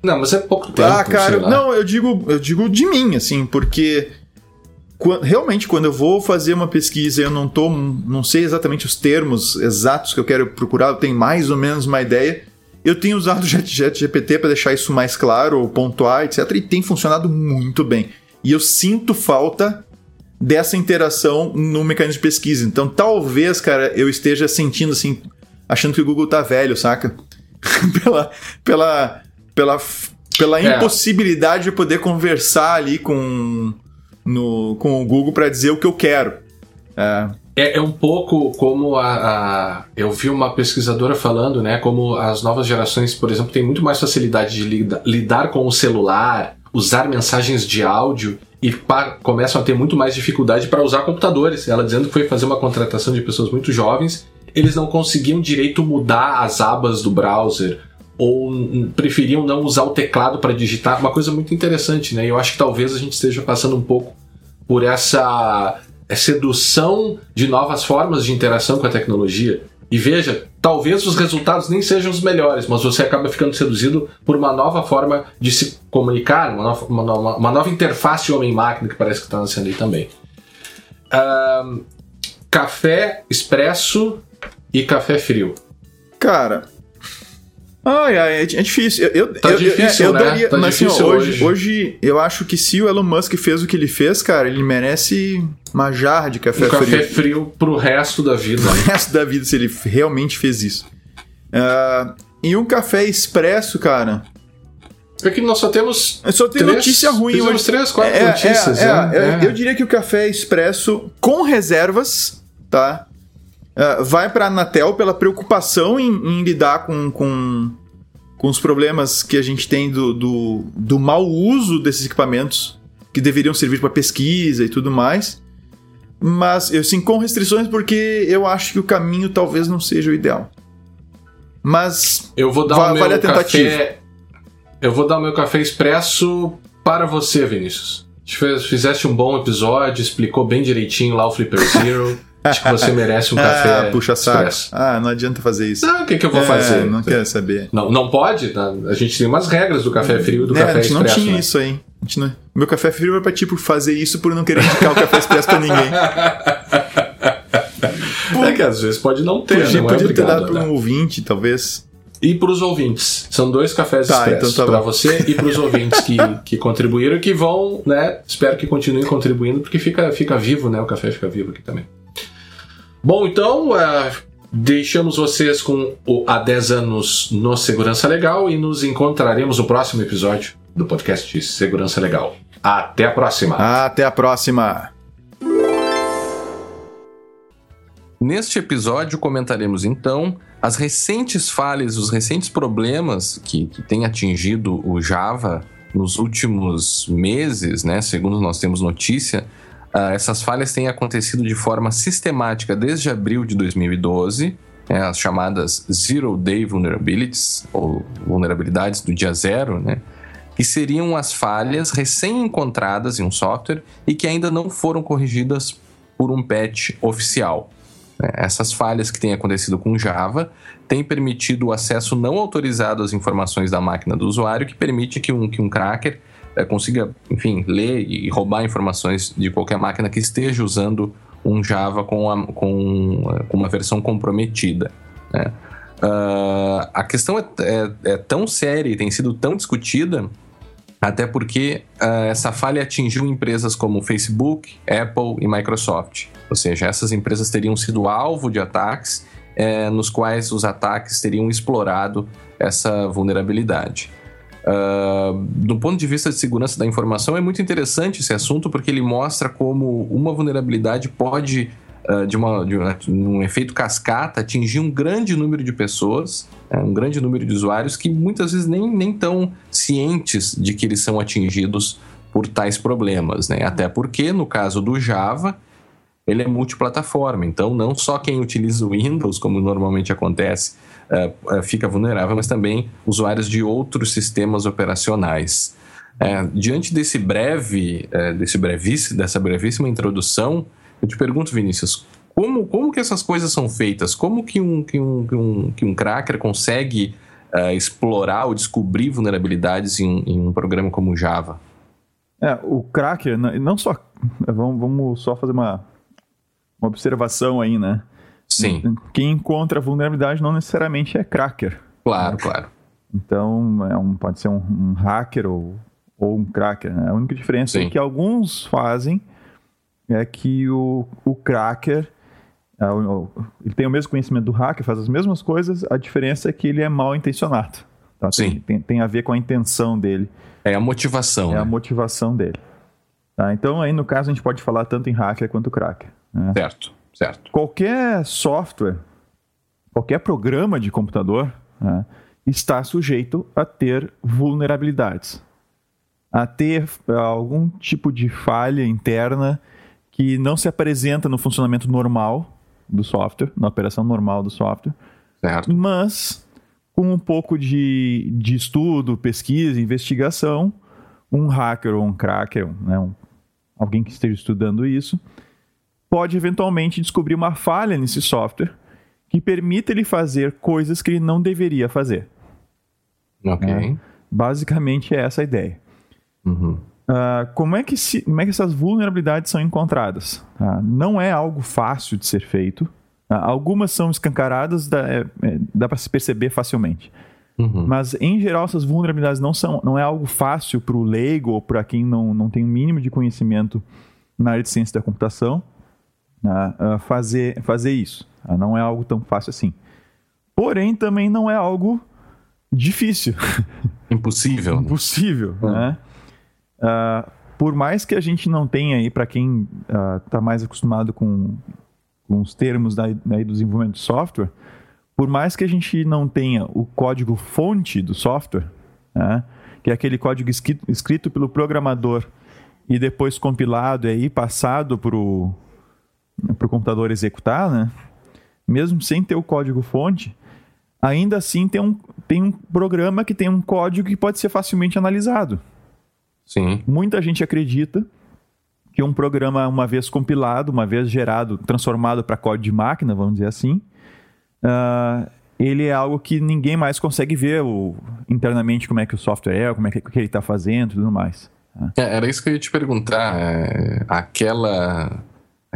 Não, mas é pouco tempo. Ah, cara, não, eu digo, eu digo de mim, assim, porque realmente quando eu vou fazer uma pesquisa eu não tô, não sei exatamente os termos exatos que eu quero procurar, eu tenho mais ou menos uma ideia. Eu tenho usado o ChatGPT para deixar isso mais claro, ou pontuar, etc, e tem funcionado muito bem. E eu sinto falta dessa interação no mecanismo de pesquisa. Então, talvez, cara, eu esteja sentindo assim, achando que o Google tá velho, saca? pela, pela, pela, pela é. impossibilidade de poder conversar ali com, no, com o Google para dizer o que eu quero. É. É, é um pouco como a, a, Eu vi uma pesquisadora falando, né? Como as novas gerações, por exemplo, têm muito mais facilidade de lida, lidar com o celular, usar mensagens de áudio e começam a ter muito mais dificuldade para usar computadores. Ela dizendo que foi fazer uma contratação de pessoas muito jovens, eles não conseguiam direito mudar as abas do browser ou preferiam não usar o teclado para digitar. Uma coisa muito interessante, né? Eu acho que talvez a gente esteja passando um pouco por essa sedução de novas formas de interação com a tecnologia. E veja, talvez os resultados nem sejam os melhores, mas você acaba ficando seduzido por uma nova forma de se comunicar, uma nova, uma nova, uma nova interface homem-máquina que parece que está nascendo aí também. Um, café expresso e café frio. Cara, Ai, ai, é, é difícil. Eu, eu, tá eu, difícil, eu, né? daria, tá mas, assim, hoje, hoje. hoje eu acho que se o Elon Musk fez o que ele fez, cara, ele merece uma jarra de café um frio. café frio pro resto da vida. Pro resto da vida, se ele realmente fez isso. Uh, e um café expresso, cara. É que nós só temos. Só tem três, notícia ruim hoje. três, quatro é, notícias. É, é, eu, eu diria que o café expresso com reservas, tá? Uh, vai para a Anatel pela preocupação em, em lidar com, com, com, os problemas que a gente tem do, do, do mau uso desses equipamentos que deveriam servir para pesquisa e tudo mais. Mas, eu sim, com restrições, porque eu acho que o caminho talvez não seja o ideal. Mas eu vou dar vale, o meu a tentativa. Café, eu vou dar o meu café expresso para você, Vinícius. Fizeste um bom episódio, explicou bem direitinho lá o Flipper Zero. Que você merece um café. Ah, puxa saco. Ah, não adianta fazer isso. Ah, o que, que eu vou é, fazer? Não quero saber. Não, não pode? Tá? A gente tem umas regras do café frio e do é, café expresso. A gente não tinha né? isso aí. Não... Meu café frio vai pra tipo fazer isso por não querer indicar o café expresso pra ninguém. é que às vezes pode não ter. Podia, não é podia ter dado pra um ouvinte, talvez. E para os ouvintes. São dois cafés tá, expressos. Então tá para você e para os ouvintes que, que contribuíram e que vão, né? Espero que continuem contribuindo, porque fica, fica vivo, né? O café fica vivo aqui também. Bom, então uh, deixamos vocês com o Há 10 anos no Segurança Legal e nos encontraremos no próximo episódio do podcast Segurança Legal. Até a próxima! Até a próxima! Neste episódio comentaremos então as recentes falhas, os recentes problemas que, que têm atingido o Java nos últimos meses, né? Segundo nós temos notícia, Uh, essas falhas têm acontecido de forma sistemática desde abril de 2012 né, as chamadas Zero Day Vulnerabilities, ou vulnerabilidades do dia zero, né, que seriam as falhas recém-encontradas em um software e que ainda não foram corrigidas por um patch oficial. Né. Essas falhas que têm acontecido com Java têm permitido o acesso não autorizado às informações da máquina do usuário, que permite que um, que um cracker é, consiga, enfim, ler e roubar informações de qualquer máquina que esteja usando um Java com, a, com, com uma versão comprometida. Né? Uh, a questão é, é, é, tão séria e tem sido tão discutida, até porque uh, essa falha atingiu empresas como Facebook, Apple e Microsoft. Ou seja, essas empresas teriam sido alvo de ataques eh, nos quais os ataques teriam explorado essa vulnerabilidade. Uh, do ponto de vista de segurança da informação, é muito interessante esse assunto porque ele mostra como uma vulnerabilidade pode, uh, de, uma, de um efeito cascata, atingir um grande número de pessoas, uh, um grande número de usuários que muitas vezes nem, nem tão cientes de que eles são atingidos por tais problemas. Né? Até porque, no caso do Java, ele é multiplataforma, então não só quem utiliza o Windows, como normalmente acontece, uh, fica vulnerável, mas também usuários de outros sistemas operacionais. Uh, diante desse breve, desse brevíssimo, dessa brevíssima introdução, eu te pergunto, Vinícius, como, como que essas coisas são feitas? Como que um, que um, que um, que um cracker consegue explorar ou descobrir vulnerabilidades em, em um programa como Java? É, o cracker, não só. Vamos, vamos só fazer uma, uma observação aí, né? Sim. Quem encontra vulnerabilidade não necessariamente é cracker. Claro, claro. Então, é um, pode ser um, um hacker ou, ou um cracker. Né? A única diferença é Sim. é que alguns fazem é que o, o cracker é, ele tem o mesmo conhecimento do hacker, faz as mesmas coisas, a diferença é que ele é mal intencionado. Tá? Sim. Tem, tem, tem, a ver com a intenção dele. É a motivação. É né? a motivação dele. Tá? Então, aí no caso, a gente pode falar tanto em hacker quanto cracker. Né? Certo. Certo. Qualquer software, qualquer programa de computador né, está sujeito a ter vulnerabilidades, a ter eh, algum tipo de falha interna que não se apresenta no funcionamento normal do software, na operação normal do software, certo. mas com um pouco de, de estudo, pesquisa, investigação, um hacker ou um cracker, né, um, alguém que esteja estudando isso, pode eventualmente descobrir uma falha nesse software que permita ele fazer coisas que ele não deveria fazer. Ok. Né? Basicamente é essa a ideia. Uhum. Uh, como, é que se, como é que essas vulnerabilidades são encontradas? Uh, não é algo fácil de ser feito. Uh, algumas são escancaradas, dá, é, é, dá para se perceber facilmente. Uhum. Mas, em geral, essas vulnerabilidades não, são, não é algo fácil para o leigo ou para quem não, não tem o um mínimo de conhecimento na área de ciência da computação uh, fazer, fazer isso. Uh, não é algo tão fácil assim. Porém, também não é algo difícil. Impossível. Impossível, né? Uh, por mais que a gente não tenha aí, para quem está mais acostumado com, com os termos daí, daí do desenvolvimento de software, por mais que a gente não tenha o código fonte do software, né, que é aquele código escrito, escrito pelo programador e depois compilado e aí passado para o para o computador executar, né? Mesmo sem ter o código fonte, ainda assim tem um, tem um programa que tem um código que pode ser facilmente analisado. Sim. Muita gente acredita que um programa, uma vez compilado, uma vez gerado, transformado para código de máquina, vamos dizer assim, uh, ele é algo que ninguém mais consegue ver o, internamente como é que o software é, como é que, que ele está fazendo e tudo mais. É, era isso que eu ia te perguntar. É, aquela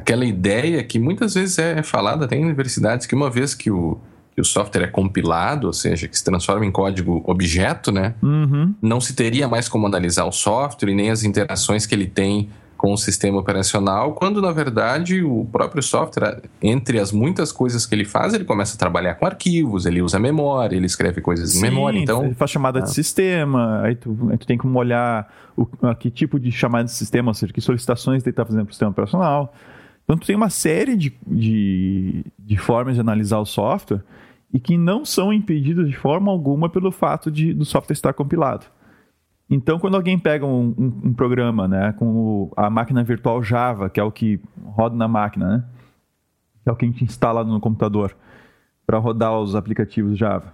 aquela ideia que muitas vezes é falada até em universidades que uma vez que o, que o software é compilado, ou seja, que se transforma em código objeto, né? Uhum. Não se teria mais como analisar o software e nem as interações que ele tem com o sistema operacional, quando na verdade o próprio software, entre as muitas coisas que ele faz, ele começa a trabalhar com arquivos, ele usa memória, ele escreve coisas Sim, em memória, então... ele faz chamada ah. de sistema, aí tu, aí tu tem como olhar o, que tipo de chamada de sistema, ou seja, que solicitações ele está fazendo para o sistema operacional, então, tu tem uma série de, de, de formas de analisar o software e que não são impedidas de forma alguma pelo fato de, do software estar compilado. Então, quando alguém pega um, um, um programa né, com o, a máquina virtual Java, que é o que roda na máquina, né, que é o que a gente instala no computador, para rodar os aplicativos Java.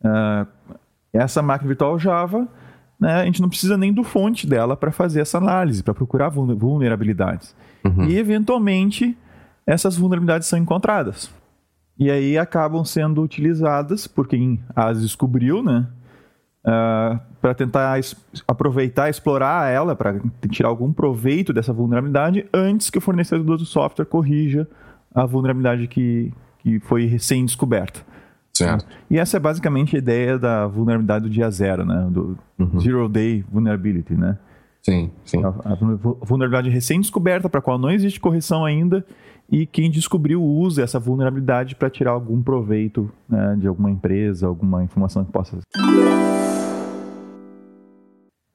Uh, essa máquina virtual Java, né, a gente não precisa nem do fonte dela para fazer essa análise, para procurar vulnerabilidades. Uhum. E, eventualmente, essas vulnerabilidades são encontradas. E aí acabam sendo utilizadas por quem as descobriu, né? Uh, ah, para tentar aproveitar, explorar ela, para tirar algum proveito dessa vulnerabilidade antes que o fornecedor do software corrija a vulnerabilidade que, que foi recém-descoberta. Certo. E essa é basicamente a ideia da vulnerabilidade do dia zero, né? Do uhum. Zero Day Vulnerability, né? Sim, sim. A, a vulnerabilidade recém-descoberta, para a qual não existe correção ainda, e quem descobriu usa essa vulnerabilidade para tirar algum proveito né, de alguma empresa, alguma informação que possa